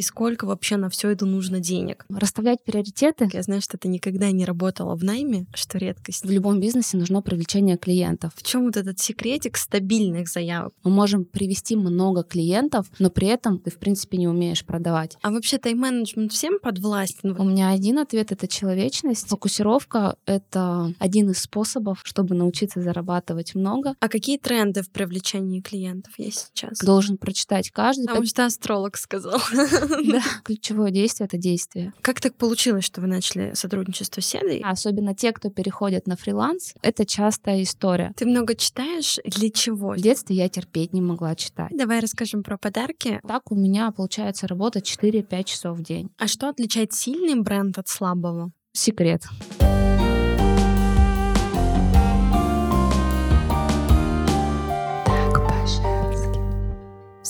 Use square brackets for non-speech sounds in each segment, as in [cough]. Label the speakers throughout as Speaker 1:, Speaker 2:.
Speaker 1: и сколько вообще на все это нужно денег?
Speaker 2: Расставлять приоритеты.
Speaker 1: Я знаю, что ты никогда не работала в найме, что редкость.
Speaker 2: В любом бизнесе нужно привлечение клиентов.
Speaker 1: В чем вот этот секретик стабильных заявок?
Speaker 2: Мы можем привести много клиентов, но при этом ты, в принципе, не умеешь продавать.
Speaker 1: А вообще тайм-менеджмент всем подвластен?
Speaker 2: У меня один ответ — это человечность. Фокусировка — это один из способов, чтобы научиться зарабатывать много.
Speaker 1: А какие тренды в привлечении клиентов есть сейчас?
Speaker 2: Должен прочитать каждый.
Speaker 1: Потому что астролог сказал. [laughs]
Speaker 2: Да, [laughs] ключевое действие — это действие.
Speaker 1: Как так получилось, что вы начали сотрудничество с Седой?
Speaker 2: Особенно те, кто переходит на фриланс, это частая история.
Speaker 1: Ты много читаешь? Для чего?
Speaker 2: В детстве я терпеть не могла читать.
Speaker 1: Давай расскажем про подарки.
Speaker 2: Так у меня получается работать 4-5 часов в день.
Speaker 1: А что отличает сильный бренд от слабого?
Speaker 2: Секрет.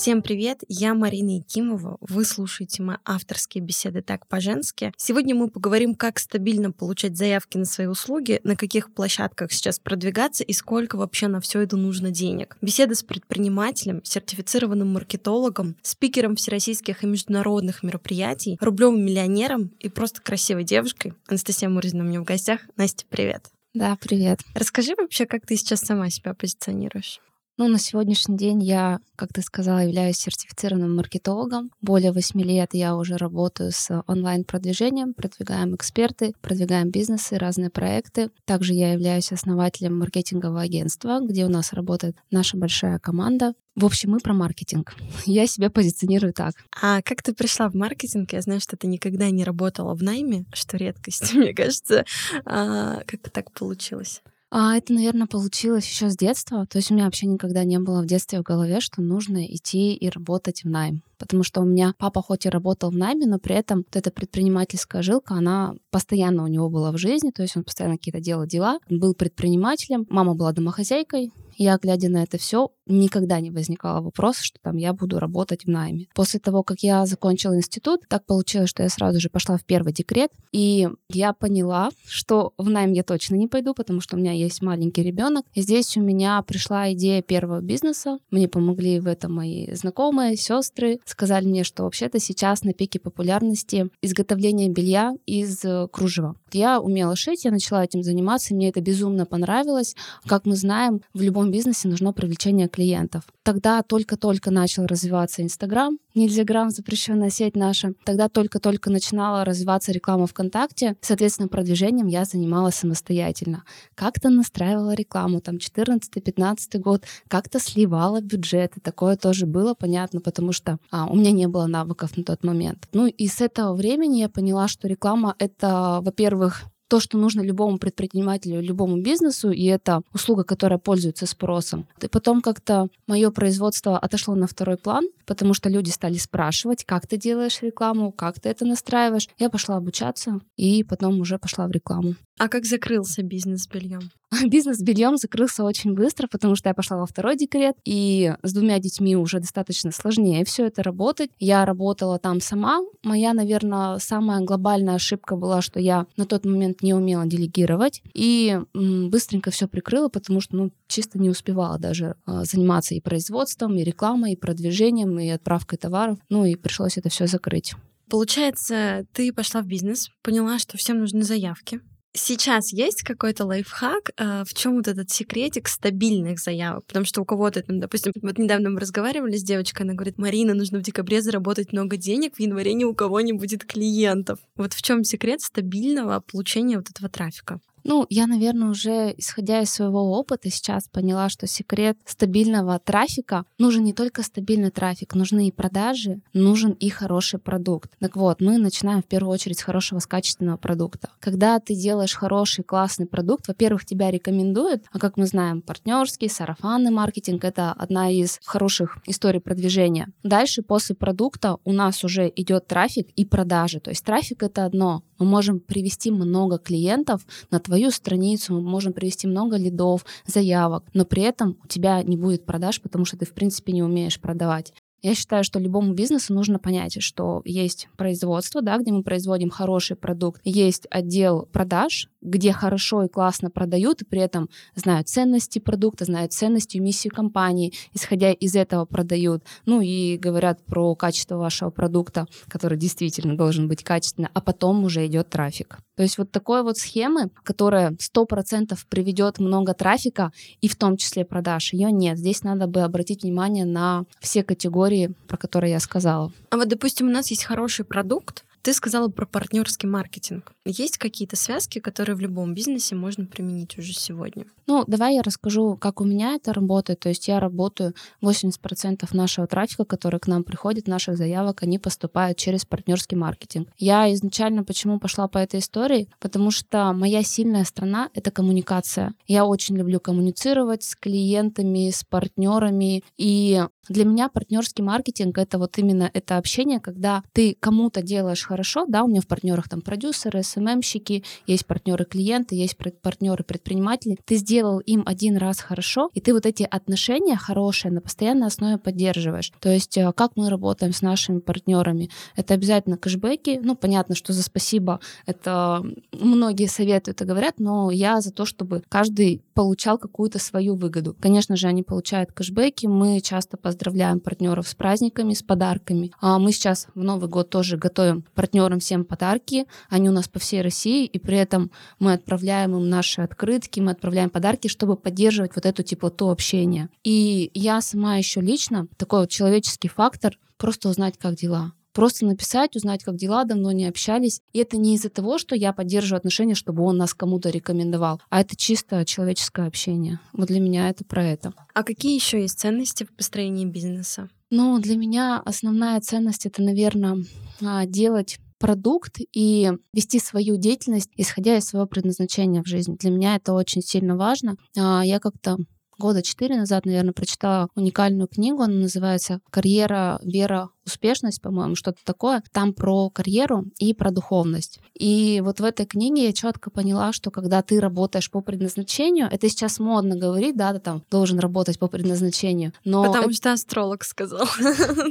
Speaker 1: Всем привет, я Марина Якимова. Вы слушаете мои авторские беседы «Так по-женски». Сегодня мы поговорим, как стабильно получать заявки на свои услуги, на каких площадках сейчас продвигаться и сколько вообще на все это нужно денег. Беседа с предпринимателем, сертифицированным маркетологом, спикером всероссийских и международных мероприятий, рублевым миллионером и просто красивой девушкой. Анастасия Мурзина у меня в гостях. Настя, привет.
Speaker 2: Да, привет.
Speaker 1: Расскажи вообще, как ты сейчас сама себя позиционируешь?
Speaker 2: Ну, на сегодняшний день я, как ты сказала, являюсь сертифицированным маркетологом. Более восьми лет я уже работаю с онлайн-продвижением, продвигаем эксперты, продвигаем бизнесы, разные проекты. Также я являюсь основателем маркетингового агентства, где у нас работает наша большая команда. В общем, мы про маркетинг. [laughs] Я себя позиционирую так.
Speaker 1: А как ты пришла в маркетинг? Я знаю, что ты никогда не работала в найме, что редкость, [laughs] мне кажется. А, как так получилось?
Speaker 2: А это, наверное, получилось еще с детства. То есть у меня вообще никогда не было в детстве в голове, что нужно идти и работать в найм. Потому что у меня папа хоть и работал в найме, но при этом вот эта предпринимательская жилка, она постоянно у него была в жизни, то есть он постоянно какие-то делал дела, был предпринимателем, мама была домохозяйкой, я, глядя на это все, никогда не возникало вопроса, что там я буду работать в найме. После того, как я закончила институт, так получилось, что я сразу же пошла в первый декрет, и я поняла, что в найм я точно не пойду, потому что у меня есть маленький ребенок. И здесь у меня пришла идея первого бизнеса. Мне помогли в этом мои знакомые, сестры. Сказали мне, что вообще-то сейчас на пике популярности изготовление белья из э, кружева. Я умела шить, я начала этим заниматься, мне это безумно понравилось. Как мы знаем, в любом бизнесе нужно привлечение клиентов. Тогда только-только начал развиваться Инстаграм, Нельзяграм, запрещенная сеть наша. Тогда только-только начинала развиваться реклама ВКонтакте. Соответственно, продвижением я занималась самостоятельно. Как-то настраивала рекламу, там, 14-15 год, как-то сливала бюджеты. Такое тоже было понятно, потому что а, у меня не было навыков на тот момент. Ну и с этого времени я поняла, что реклама — это, во-первых, то, что нужно любому предпринимателю, любому бизнесу, и это услуга, которая пользуется спросом. И потом как-то мое производство отошло на второй план, потому что люди стали спрашивать, как ты делаешь рекламу, как ты это настраиваешь. Я пошла обучаться и потом уже пошла в рекламу.
Speaker 1: А как закрылся бизнес с бельем? [laughs]
Speaker 2: Бизнес с бельем закрылся очень быстро, потому что я пошла во второй декрет, и с двумя детьми уже достаточно сложнее все это работать. Я работала там сама. Моя, наверное, самая глобальная ошибка была, что я на тот момент не умела делегировать и быстренько все прикрыла, потому что ну, чисто не успевала даже а, заниматься и производством, и рекламой, и продвижением, и отправкой товаров. Ну и пришлось это все закрыть.
Speaker 1: Получается, ты пошла в бизнес, поняла, что всем нужны заявки, Сейчас есть какой-то лайфхак, э, в чем вот этот секретик стабильных заявок? Потому что у кого-то, там, допустим, вот недавно мы разговаривали с девочкой, она говорит, Марина, нужно в декабре заработать много денег, в январе ни у кого не будет клиентов. Вот в чем секрет стабильного получения вот этого трафика?
Speaker 2: Ну, я, наверное, уже исходя из своего опыта сейчас поняла, что секрет стабильного трафика нужен не только стабильный трафик, нужны и продажи, нужен и хороший продукт. Так вот, мы начинаем в первую очередь с хорошего, с качественного продукта. Когда ты делаешь хороший, классный продукт, во-первых, тебя рекомендуют, а как мы знаем, партнерский, сарафанный маркетинг — это одна из хороших историй продвижения. Дальше, после продукта, у нас уже идет трафик и продажи. То есть трафик — это одно, мы можем привести много клиентов на твою страницу, мы можем привести много лидов, заявок, но при этом у тебя не будет продаж, потому что ты, в принципе, не умеешь продавать. Я считаю, что любому бизнесу нужно понять, что есть производство, да, где мы производим хороший продукт, есть отдел продаж, где хорошо и классно продают, и при этом знают ценности продукта, знают ценности и миссию компании, исходя из этого продают. Ну и говорят про качество вашего продукта, который действительно должен быть качественный, а потом уже идет трафик. То есть вот такой вот схемы, которая 100% приведет много трафика, и в том числе продаж, ее нет. Здесь надо бы обратить внимание на все категории, про которые я сказала.
Speaker 1: А вот, допустим, у нас есть хороший продукт, ты сказала про партнерский маркетинг. Есть какие-то связки, которые в любом бизнесе можно применить уже сегодня?
Speaker 2: Ну, давай я расскажу, как у меня это работает. То есть я работаю 80% нашего трафика, который к нам приходит, наших заявок, они поступают через партнерский маркетинг. Я изначально почему пошла по этой истории? Потому что моя сильная страна — это коммуникация. Я очень люблю коммуницировать с клиентами, с партнерами. И для меня партнерский маркетинг — это вот именно это общение, когда ты кому-то делаешь хорошо, да, у меня в партнерах там продюсеры, СММщики, есть партнеры клиенты, есть партнеры предприниматели. Ты сделал им один раз хорошо, и ты вот эти отношения хорошие на постоянной основе поддерживаешь. То есть э, как мы работаем с нашими партнерами? Это обязательно кэшбэки. Ну, понятно, что за спасибо это многие советуют и говорят, но я за то, чтобы каждый получал какую-то свою выгоду. Конечно же, они получают кэшбэки. Мы часто поздравляем партнеров с праздниками, с подарками. А мы сейчас в Новый год тоже готовим партнерам всем подарки. Они у нас по всей России, и при этом мы отправляем им наши открытки, мы отправляем подарки, чтобы поддерживать вот эту теплоту общения. И я сама еще лично, такой вот человеческий фактор, просто узнать, как дела просто написать, узнать, как дела, давно не общались. И это не из-за того, что я поддерживаю отношения, чтобы он нас кому-то рекомендовал, а это чисто человеческое общение. Вот для меня это про это.
Speaker 1: А какие еще есть ценности в построении бизнеса?
Speaker 2: Ну, для меня основная ценность это, наверное, а, делать продукт и вести свою деятельность, исходя из своего предназначения в жизни. Для меня это очень сильно важно. А, я как-то года четыре назад, наверное, прочитала уникальную книгу. Она называется «Карьера, вера, успешность, по-моему, что-то такое. Там про карьеру и про духовность. И вот в этой книге я четко поняла, что когда ты работаешь по предназначению, это сейчас модно говорить, да, ты там должен работать по предназначению.
Speaker 1: Но Потому это... что астролог сказал. [laughs]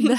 Speaker 2: Да,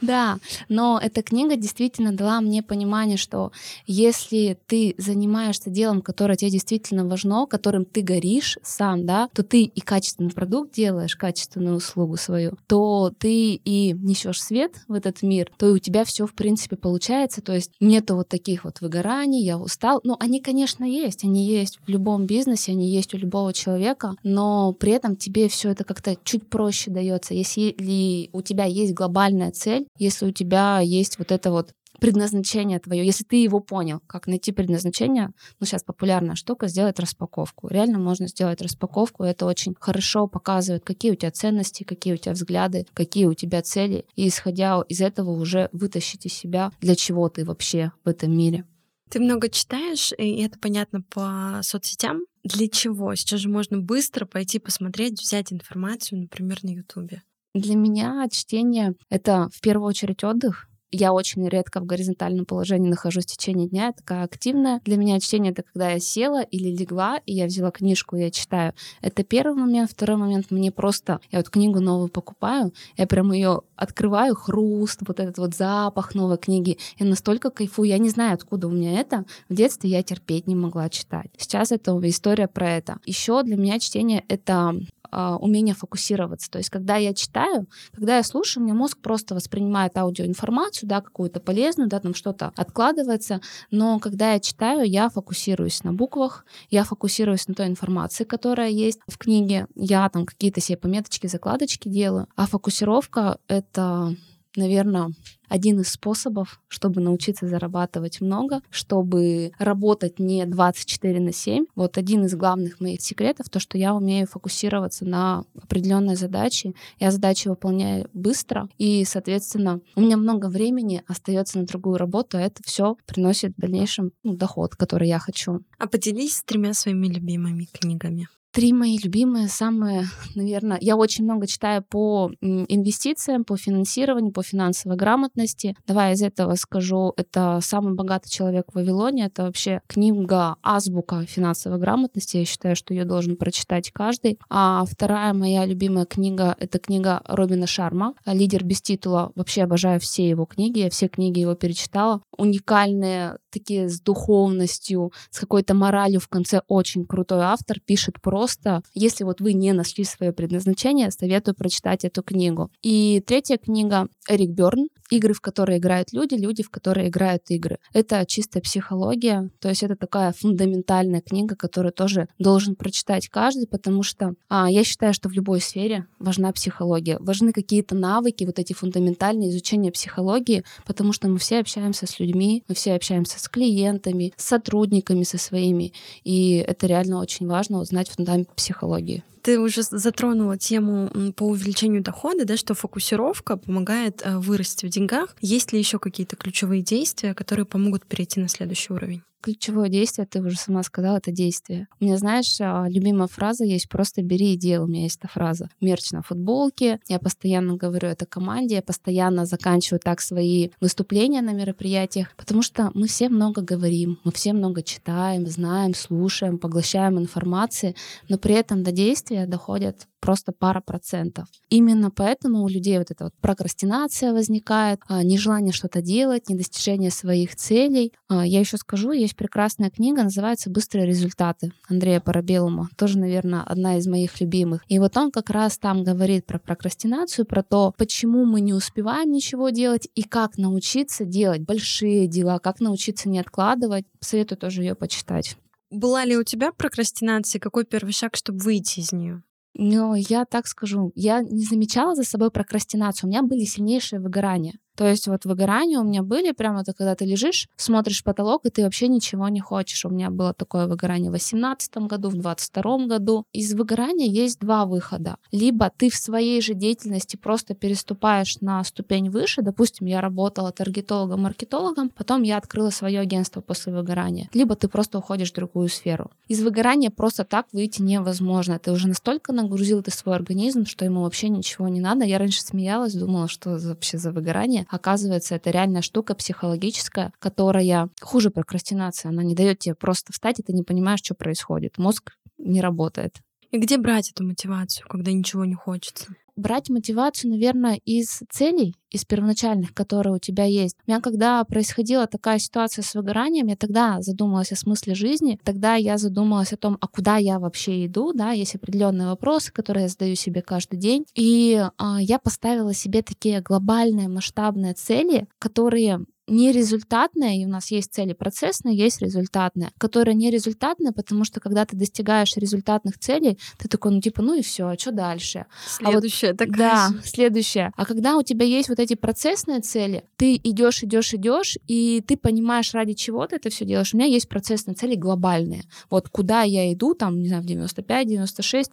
Speaker 2: да. Но эта книга действительно дала мне понимание, что если ты занимаешься делом, которое тебе действительно важно, которым ты горишь сам, да, то ты и качественный продукт делаешь, качественную услугу свою, то ты и несешь свет в этот мир, то и у тебя все в принципе получается. То есть нету вот таких вот выгораний, я устал. Ну, они, конечно, есть. Они есть в любом бизнесе, они есть у любого человека, но при этом тебе все это как-то чуть проще дается. Если у тебя есть глобальная цель, если у тебя есть вот это вот предназначение твое, если ты его понял, как найти предназначение, ну сейчас популярная штука, сделать распаковку. Реально можно сделать распаковку, это очень хорошо показывает, какие у тебя ценности, какие у тебя взгляды, какие у тебя цели, и исходя из этого уже вытащить из себя, для чего ты вообще в этом мире.
Speaker 1: Ты много читаешь, и это понятно по соцсетям. Для чего? Сейчас же можно быстро пойти посмотреть, взять информацию, например, на Ютубе.
Speaker 2: Для меня чтение — это в первую очередь отдых, я очень редко в горизонтальном положении нахожусь в течение дня, я такая активная. Для меня чтение — это когда я села или легла, и я взяла книжку, и я читаю. Это первый момент. Второй момент — мне просто... Я вот книгу новую покупаю, я прям ее открываю, хруст, вот этот вот запах новой книги. Я настолько кайфую. Я не знаю, откуда у меня это. В детстве я терпеть не могла читать. Сейчас это история про это. Еще для меня чтение — это умение фокусироваться. То есть, когда я читаю, когда я слушаю, у меня мозг просто воспринимает аудиоинформацию, да, какую-то полезную, да, там что-то откладывается, но когда я читаю, я фокусируюсь на буквах, я фокусируюсь на той информации, которая есть в книге, я там какие-то себе пометочки, закладочки делаю, а фокусировка — это наверное, один из способов, чтобы научиться зарабатывать много, чтобы работать не 24 на 7. Вот один из главных моих секретов, то, что я умею фокусироваться на определенной задаче. Я задачи выполняю быстро, и, соответственно, у меня много времени остается на другую работу, а это все приносит в дальнейшем ну, доход, который я хочу.
Speaker 1: А поделись с тремя своими любимыми книгами.
Speaker 2: Три мои любимые, самые, [laughs] наверное, я очень много читаю по инвестициям, по финансированию, по финансовой грамотности. Давай из этого скажу, это «Самый богатый человек в Вавилоне». Это вообще книга азбука финансовой грамотности. Я считаю, что ее должен прочитать каждый. А вторая моя любимая книга — это книга Робина Шарма «Лидер без титула». Вообще обожаю все его книги, я все книги его перечитала. Уникальные, такие с духовностью, с какой-то моралью в конце. Очень крутой автор, пишет про просто, если вот вы не нашли свое предназначение, советую прочитать эту книгу. И третья книга Эрик Берн игры, в которые играют люди, люди, в которые играют игры. Это чистая психология, то есть это такая фундаментальная книга, которую тоже должен прочитать каждый, потому что а, я считаю, что в любой сфере важна психология, важны какие-то навыки, вот эти фундаментальные изучения психологии, потому что мы все общаемся с людьми, мы все общаемся с клиентами, с сотрудниками со своими, и это реально очень важно узнать фундамент психологии
Speaker 1: ты уже затронула тему по увеличению дохода, да, что фокусировка помогает э, вырасти в деньгах. Есть ли еще какие-то ключевые действия, которые помогут перейти на следующий уровень?
Speaker 2: Ключевое действие, ты уже сама сказала, это действие. У меня, знаешь, а, любимая фраза есть «просто бери и делай». У меня есть эта фраза. Мерч на футболке. Я постоянно говорю это команде, я постоянно заканчиваю так свои выступления на мероприятиях, потому что мы все много говорим, мы все много читаем, знаем, слушаем, поглощаем информации, но при этом до действия доходят просто пара процентов. Именно поэтому у людей вот эта вот прокрастинация возникает, а, нежелание что-то делать, недостижение своих целей. А, я еще скажу, есть прекрасная книга, называется «Быстрые результаты» Андрея Парабелума. Тоже, наверное, одна из моих любимых. И вот он как раз там говорит про прокрастинацию, про то, почему мы не успеваем ничего делать и как научиться делать большие дела, как научиться не откладывать. Советую тоже ее почитать.
Speaker 1: Была ли у тебя прокрастинация? Какой первый шаг, чтобы выйти из нее?
Speaker 2: Но я так скажу, я не замечала за собой прокрастинацию. У меня были сильнейшие выгорания. То есть вот выгорания у меня были прямо это когда ты лежишь, смотришь потолок, и ты вообще ничего не хочешь. У меня было такое выгорание в 2018 году, в 2022 году. Из выгорания есть два выхода. Либо ты в своей же деятельности просто переступаешь на ступень выше. Допустим, я работала таргетологом, маркетологом, потом я открыла свое агентство после выгорания. Либо ты просто уходишь в другую сферу. Из выгорания просто так выйти невозможно. Ты уже настолько нагрузил ты свой организм, что ему вообще ничего не надо. Я раньше смеялась, думала, что вообще за выгорание. Оказывается, это реальная штука психологическая, которая хуже прокрастинации. Она не дает тебе просто встать, и ты не понимаешь, что происходит. Мозг не работает.
Speaker 1: И где брать эту мотивацию, когда ничего не хочется?
Speaker 2: Брать мотивацию, наверное, из целей, из первоначальных, которые у тебя есть. У меня когда происходила такая ситуация с выгоранием, я тогда задумалась о смысле жизни, тогда я задумалась о том, а куда я вообще иду, да, есть определенные вопросы, которые я задаю себе каждый день, и а, я поставила себе такие глобальные масштабные цели, которые не результатная, и у нас есть цели процессные, есть результатная, которая не результатная, потому что когда ты достигаешь результатных целей, ты такой, ну типа, ну и все, а что дальше?
Speaker 1: Следующая
Speaker 2: а вот,
Speaker 1: такая.
Speaker 2: Да, [laughs] [laughs] следующая. А когда у тебя есть вот эти процессные цели, ты идешь, идешь, идешь, и ты понимаешь, ради чего ты это все делаешь. У меня есть процессные цели глобальные. Вот куда я иду, там, не знаю, в 95, 96,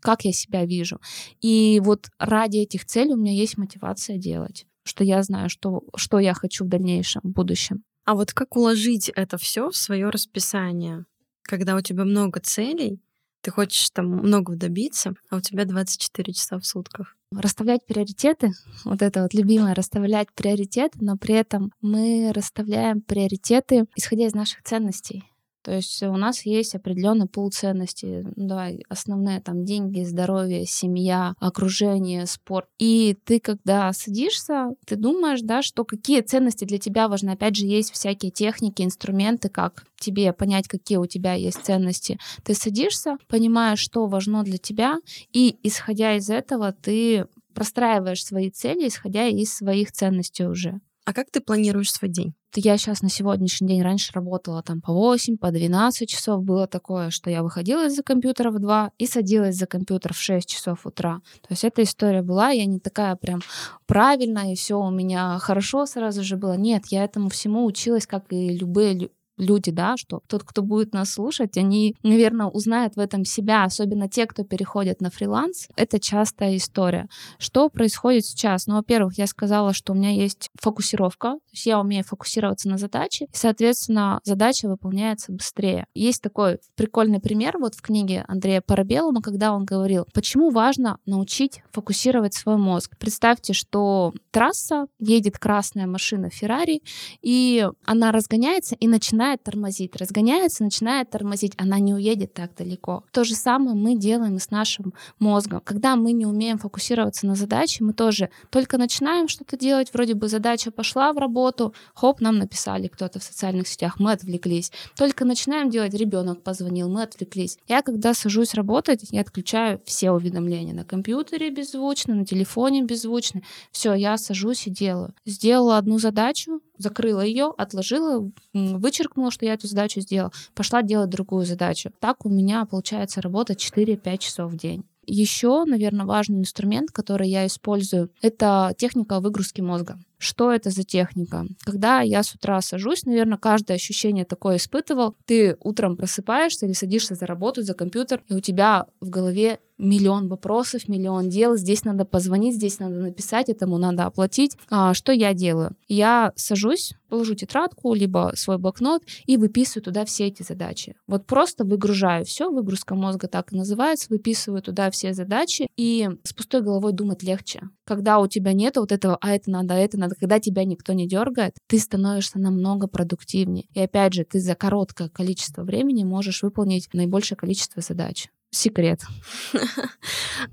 Speaker 2: как я себя вижу. И вот ради этих целей у меня есть мотивация делать что я знаю, что, что я хочу в дальнейшем, в будущем.
Speaker 1: А вот как уложить это все в свое расписание, когда у тебя много целей, ты хочешь там много добиться, а у тебя 24 часа в сутках?
Speaker 2: Расставлять приоритеты, вот это вот любимое, расставлять приоритеты, но при этом мы расставляем приоритеты, исходя из наших ценностей. То есть у нас есть определенный пул ценностей. Ну, давай, основные там деньги, здоровье, семья, окружение, спорт. И ты, когда садишься, ты думаешь, да, что какие ценности для тебя важны. Опять же, есть всякие техники, инструменты, как тебе понять, какие у тебя есть ценности. Ты садишься, понимаешь, что важно для тебя, и исходя из этого ты простраиваешь свои цели, исходя из своих ценностей уже.
Speaker 1: А как ты планируешь свой день?
Speaker 2: Я сейчас на сегодняшний день раньше работала там по 8, по 12 часов. Было такое, что я выходила из-за компьютера в 2 и садилась за компьютер в 6 часов утра. То есть эта история была, я не такая прям правильная, и все у меня хорошо сразу же было. Нет, я этому всему училась, как и любые люди, да, что тот, кто будет нас слушать, они, наверное, узнают в этом себя, особенно те, кто переходит на фриланс. Это частая история. Что происходит сейчас? Ну, во-первых, я сказала, что у меня есть фокусировка, то есть я умею фокусироваться на задаче, и, соответственно, задача выполняется быстрее. Есть такой прикольный пример вот в книге Андрея Парабелума, когда он говорил, почему важно научить фокусировать свой мозг. Представьте, что трасса, едет красная машина Феррари, и она разгоняется и начинает тормозить. Разгоняется, начинает тормозить. Она не уедет так далеко. То же самое мы делаем и с нашим мозгом. Когда мы не умеем фокусироваться на задаче, мы тоже только начинаем что-то делать, вроде бы задача пошла в работу, хоп, нам написали кто-то в социальных сетях, мы отвлеклись. Только начинаем делать, ребенок позвонил, мы отвлеклись. Я когда сажусь работать, я отключаю все уведомления на компьютере беззвучно, на телефоне беззвучно. Все, я сажусь и делаю. Сделала одну задачу, закрыла ее, отложила, вычеркнула, что я эту задачу сделала, пошла делать другую задачу. Так у меня получается работать 4-5 часов в день. Еще, наверное, важный инструмент, который я использую, это техника выгрузки мозга. Что это за техника? Когда я с утра сажусь, наверное, каждое ощущение такое испытывал. Ты утром просыпаешься или садишься за работу, за компьютер, и у тебя в голове миллион вопросов, миллион дел. Здесь надо позвонить, здесь надо написать, этому надо оплатить. А, что я делаю? Я сажусь, положу тетрадку, либо свой блокнот и выписываю туда все эти задачи. Вот просто выгружаю все, выгрузка мозга так и называется, выписываю туда все задачи, и с пустой головой думать легче. Когда у тебя нет вот этого, а это надо, а это надо, когда тебя никто не дергает, ты становишься намного продуктивнее. И опять же, ты за короткое количество времени можешь выполнить наибольшее количество задач секрет. [laughs]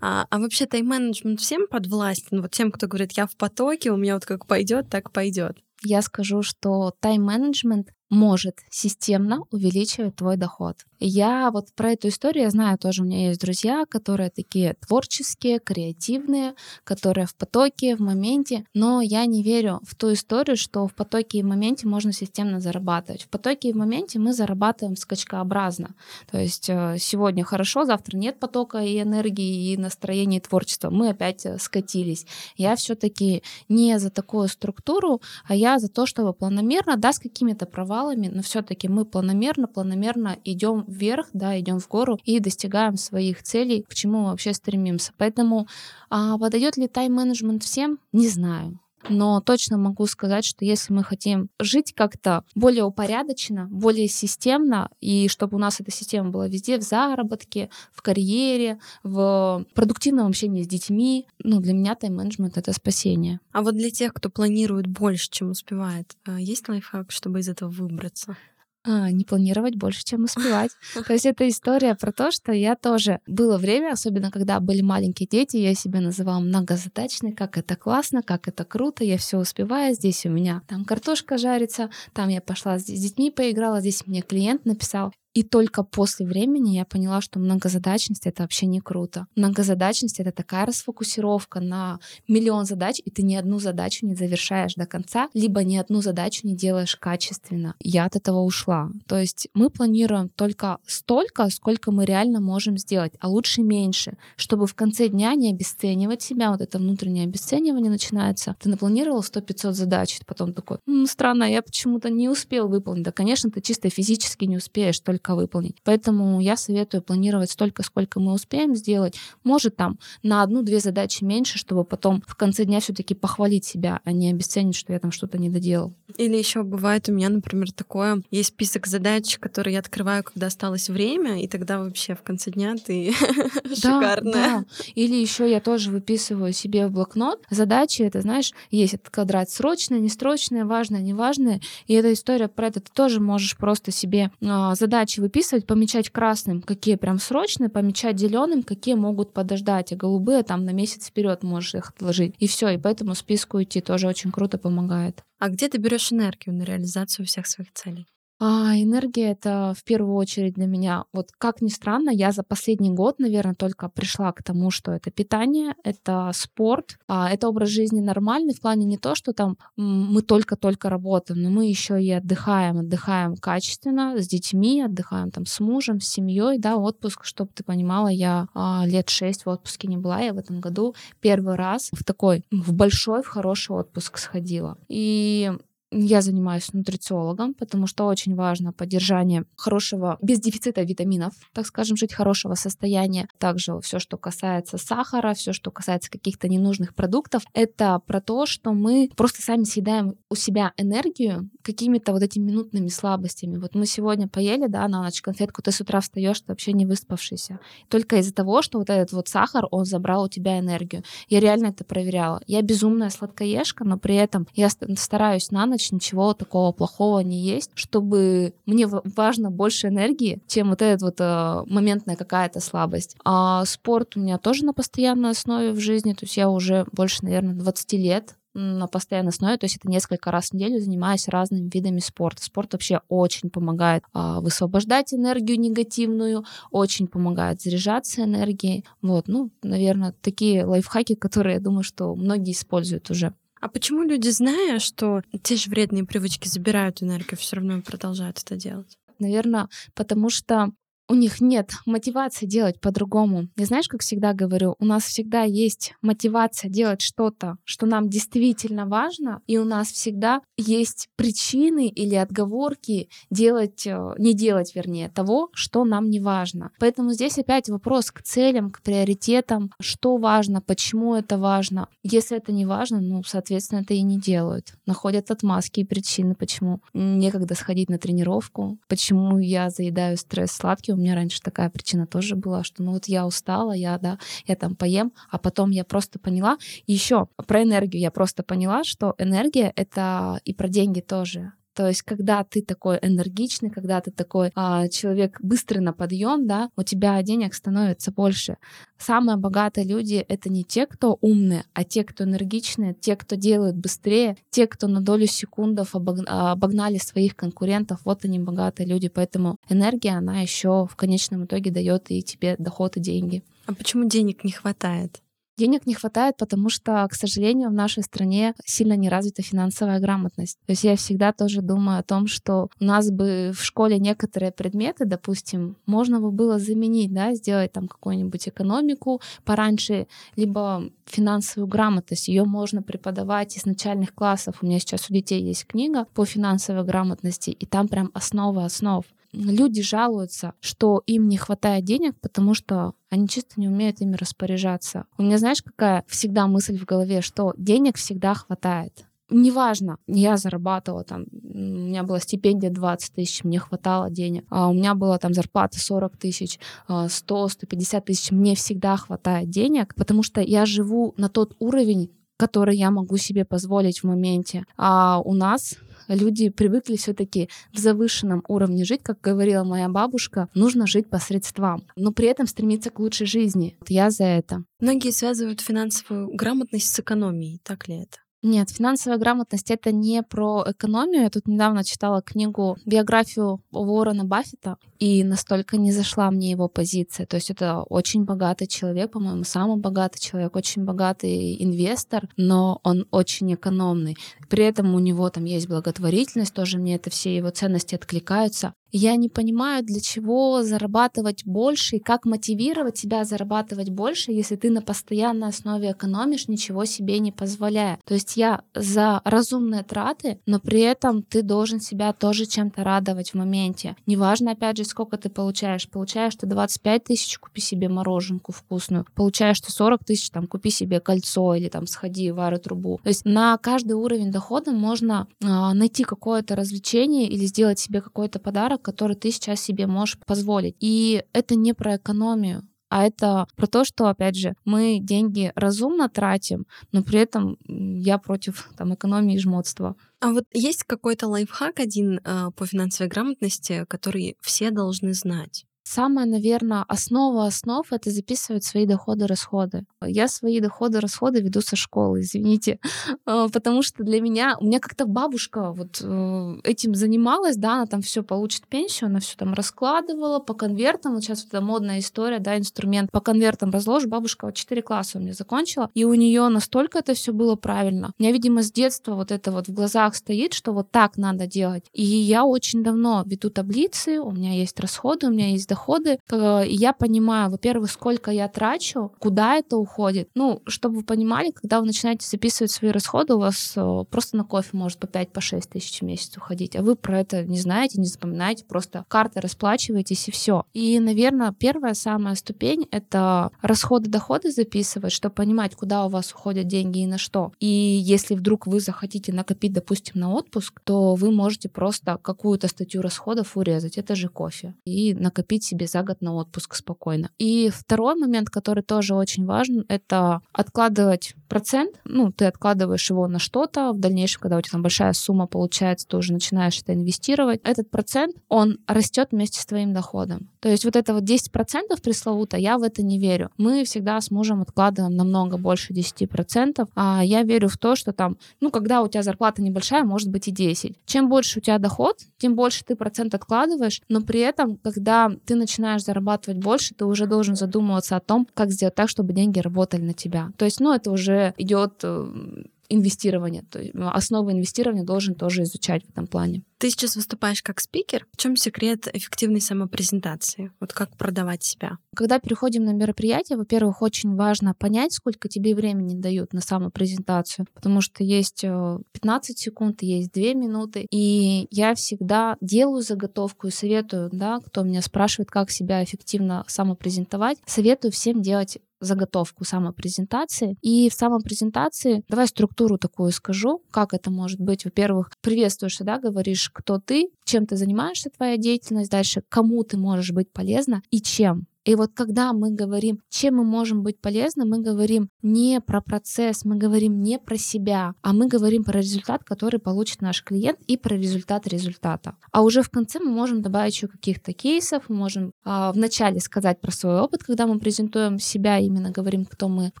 Speaker 1: а, а вообще тайм-менеджмент всем подвластен? Вот тем, кто говорит, я в потоке, у меня вот как пойдет, так пойдет.
Speaker 2: Я скажу, что тайм-менеджмент может системно увеличивать твой доход. Я вот про эту историю я знаю тоже, у меня есть друзья, которые такие творческие, креативные, которые в потоке, в моменте, но я не верю в ту историю, что в потоке и в моменте можно системно зарабатывать. В потоке и в моменте мы зарабатываем скачкообразно. То есть э, сегодня хорошо, завтра нет потока и энергии, и настроения, и творчества. Мы опять э, скатились. Я все-таки не за такую структуру, а я за то, чтобы планомерно, да, с какими-то провалами, но все-таки мы планомерно, планомерно идем вверх, да, идем в гору и достигаем своих целей, к чему мы вообще стремимся. Поэтому а, подойдет ли тайм-менеджмент всем, не знаю. Но точно могу сказать, что если мы хотим жить как-то более упорядоченно, более системно, и чтобы у нас эта система была везде, в заработке, в карьере, в продуктивном общении с детьми, ну, для меня тайм-менеджмент — это спасение.
Speaker 1: А вот для тех, кто планирует больше, чем успевает, а, есть лайфхак, чтобы из этого выбраться?
Speaker 2: А, не планировать больше, чем успевать. [laughs] То есть это история про то, что я тоже... Было время, особенно когда были маленькие дети, я себя называла многозадачной, как это классно, как это круто, я все успеваю, здесь у меня там картошка жарится, там я пошла с детьми поиграла, здесь мне клиент написал. И только после времени я поняла, что многозадачность — это вообще не круто. Многозадачность — это такая расфокусировка на миллион задач, и ты ни одну задачу не завершаешь до конца, либо ни одну задачу не делаешь качественно. Я от этого ушла. То есть мы планируем только столько, сколько мы реально можем сделать, а лучше меньше, чтобы в конце дня не обесценивать себя. Вот это внутреннее обесценивание начинается. Ты напланировал 100-500 задач, потом такой, странно, я почему-то не успел выполнить. Да, конечно, ты чисто физически не успеешь, только только выполнить. Поэтому я советую планировать столько, сколько мы успеем сделать. Может там на одну-две задачи меньше, чтобы потом в конце дня все-таки похвалить себя, а не обесценить, что я там что-то не доделал.
Speaker 1: Или еще бывает у меня, например, такое, есть список задач, которые я открываю, когда осталось время, и тогда вообще в конце дня ты [laughs] шикарная.
Speaker 2: Или еще я тоже выписываю себе в блокнот задачи, это, знаешь, есть этот квадрат срочное, несрочное, важное, неважное, и эта история про это ты тоже можешь просто себе а, задачи задачи выписывать, помечать красным, какие прям срочные, помечать зеленым, какие могут подождать, а голубые там на месяц вперед можешь их отложить. И все, и по этому списку идти тоже очень круто помогает.
Speaker 1: А где ты берешь энергию на реализацию всех своих целей?
Speaker 2: А, энергия это в первую очередь для меня. Вот как ни странно, я за последний год, наверное, только пришла к тому, что это питание, это спорт, а, это образ жизни нормальный в плане не то, что там мы только-только работаем, но мы еще и отдыхаем, отдыхаем качественно с детьми, отдыхаем там с мужем, с семьей, да, отпуск, чтобы ты понимала, я а, лет шесть в отпуске не была, я в этом году первый раз в такой, в большой, в хороший отпуск сходила. И Я занимаюсь нутрициологом, потому что очень важно поддержание хорошего, без дефицита витаминов, так скажем, жить хорошего состояния. Также все, что касается сахара, все, что касается каких-то ненужных продуктов, это про то, что мы просто сами съедаем у себя энергию какими-то вот этими минутными слабостями. Вот мы сегодня поели, да, на ночь конфетку, ты с утра встаешь, ты вообще не выспавшийся. Только из-за того, что вот этот вот сахар, он забрал у тебя энергию. Я реально это проверяла. Я безумная сладкоежка, но при этом я стараюсь на ночь ничего такого плохого не есть, чтобы мне важно больше энергии, чем вот этот вот э, моментная какая-то слабость. А спорт у меня тоже на постоянной основе в жизни, то есть я уже больше, наверное, 20 лет на постоянной основе, то есть это несколько раз в неделю занимаюсь разными видами спорта. Спорт вообще очень помогает а, высвобождать энергию негативную, очень помогает заряжаться энергией. Вот, ну, наверное, такие лайфхаки, которые, я думаю, что многие используют уже.
Speaker 1: А почему люди, зная, что те же вредные привычки забирают энергию, все равно продолжают это делать?
Speaker 2: Наверное, потому что у них нет мотивации делать по-другому. И знаешь, как всегда говорю, у нас всегда есть мотивация делать что-то, что нам действительно важно, и у нас всегда есть причины или отговорки делать, э, не делать, вернее, того, что нам не важно. Поэтому здесь опять вопрос к целям, к приоритетам, что важно, почему это важно. Если это не важно, ну, соответственно, это и не делают. Находят отмазки и причины, почему некогда сходить на тренировку, почему я заедаю стресс сладкий, у меня раньше такая причина тоже была, что ну вот я устала, я, да, я там поем, а потом я просто поняла. Еще про энергию я просто поняла, что энергия — это и про деньги тоже. То есть, когда ты такой энергичный, когда ты такой а, человек быстрый на подъем, да, у тебя денег становится больше. Самые богатые люди — это не те, кто умные, а те, кто энергичные, те, кто делают быстрее, те, кто на долю секундов обогнали своих конкурентов. Вот они богатые люди. Поэтому энергия, она еще в конечном итоге дает и тебе доход и деньги.
Speaker 1: А почему денег не хватает?
Speaker 2: Денег не хватает, потому что, к сожалению, в нашей стране сильно не развита финансовая грамотность. То есть я всегда тоже думаю о том, что у нас бы в школе некоторые предметы, допустим, можно бы было заменить, да, сделать там какую-нибудь экономику пораньше, либо финансовую грамотность. Ее можно преподавать из начальных классов. У меня сейчас у детей есть книга по финансовой грамотности, и там прям основы основ люди жалуются, что им не хватает денег, потому что они чисто не умеют ими распоряжаться. У меня, знаешь, какая всегда мысль в голове, что денег всегда хватает. Неважно, я зарабатывала там, у меня была стипендия 20 тысяч, мне хватало денег, а у меня была там зарплата 40 тысяч, 100, а, 150 тысяч, мне всегда хватает денег, потому что я живу на тот уровень, который я могу себе позволить в моменте. А у нас люди привыкли все-таки в завышенном уровне жить, как говорила моя бабушка, нужно жить по средствам, но при этом стремиться к лучшей жизни. Я за это.
Speaker 1: Многие связывают финансовую грамотность с экономией, так ли это?
Speaker 2: Нет, финансовая грамотность это не про экономию. Я тут недавно читала книгу, биографию Уоррена Баффета, и настолько не зашла мне его позиция. То есть это очень богатый человек, по-моему, самый богатый человек, очень богатый инвестор, но он очень экономный. При этом у него там есть благотворительность, тоже мне это все его ценности откликаются. Я не понимаю, для чего зарабатывать больше и как мотивировать себя зарабатывать больше, если ты на постоянной основе экономишь, ничего себе не позволяя. То есть я за разумные траты, но при этом ты должен себя тоже чем-то радовать в моменте. Неважно, опять же, сколько ты получаешь. Получаешь ты 25 тысяч, купи себе мороженку вкусную. Получаешь ты 40 тысяч, там, купи себе кольцо или там сходи в трубу. То есть на каждый уровень дохода можно э, найти какое-то развлечение или сделать себе какой-то подарок, который ты сейчас себе можешь позволить. И это не про экономию, а это про то, что, опять же, мы деньги разумно тратим, но при этом я против там, экономии и жмотства.
Speaker 1: А вот есть какой-то лайфхак один э, по финансовой грамотности, который все должны знать?
Speaker 2: Самая, наверное, основа основ — это записывать свои доходы-расходы. Я свои доходы-расходы веду со школы, извините, [laughs] а, потому что для меня, у меня как-то бабушка вот э, этим занималась, да, она там все получит пенсию, она все там раскладывала по конвертам, вот сейчас это модная история, да, инструмент по конвертам разложишь, бабушка вот 4 класса у меня закончила, и у нее настолько это все было правильно. У меня, видимо, с детства вот это вот в глазах стоит, что вот так надо делать. И я очень давно веду таблицы, у меня есть расходы, у меня есть доходы, и я понимаю, во-первых, сколько я трачу, куда это уходит. Ну, чтобы вы понимали, когда вы начинаете записывать свои расходы, у вас просто на кофе может по 5 по 6 тысяч в месяц уходить, а вы про это не знаете, не запоминаете, просто карты расплачиваетесь и все. И, наверное, первая самая ступень — это расходы-доходы записывать, чтобы понимать, куда у вас уходят деньги и на что. И если вдруг вы захотите накопить, допустим, на отпуск, то вы можете просто какую-то статью расходов урезать. Это же кофе. И накопить себе за год на отпуск спокойно. И второй момент, который тоже очень важен, это откладывать процент. Ну, ты откладываешь его на что-то. В дальнейшем, когда у тебя там большая сумма получается, ты уже начинаешь это инвестировать. Этот процент, он растет вместе с твоим доходом. То есть вот это вот 10% пресловуто, я в это не верю. Мы всегда с мужем откладываем намного больше 10%, а я верю в то, что там, ну, когда у тебя зарплата небольшая, может быть и 10. Чем больше у тебя доход, тем больше ты процент откладываешь, но при этом, когда ты начинаешь зарабатывать больше, ты уже должен задумываться о том, как сделать так, чтобы деньги работали на тебя. То есть, ну, это уже идет э, инвестирования. То есть основы инвестирования должен тоже изучать в этом плане.
Speaker 1: Ты сейчас выступаешь как спикер. В чем секрет эффективной самопрезентации? Вот как продавать себя?
Speaker 2: Когда переходим на мероприятие, во-первых, очень важно понять, сколько тебе времени дают на самопрезентацию, потому что есть 15 э, секунд, есть 2 минуты, и я всегда делаю заготовку и советую, да, кто меня спрашивает, как себя эффективно самопрезентовать, советую всем делать заготовку самопрезентации. И в самопрезентации, давай структуру такую скажу, как это может быть. Во-первых, приветствуешь, да, говоришь, кто ты, чем ты занимаешься, твоя деятельность, дальше, кому ты можешь быть полезна и чем. И вот когда мы говорим, чем мы можем быть полезны, мы говорим не про процесс, мы говорим не про себя, а мы говорим про результат, который получит наш клиент и про результат результата. А уже в конце мы можем добавить еще каких-то кейсов, мы можем э, вначале сказать про свой опыт, когда мы презентуем себя, именно говорим, кто мы. В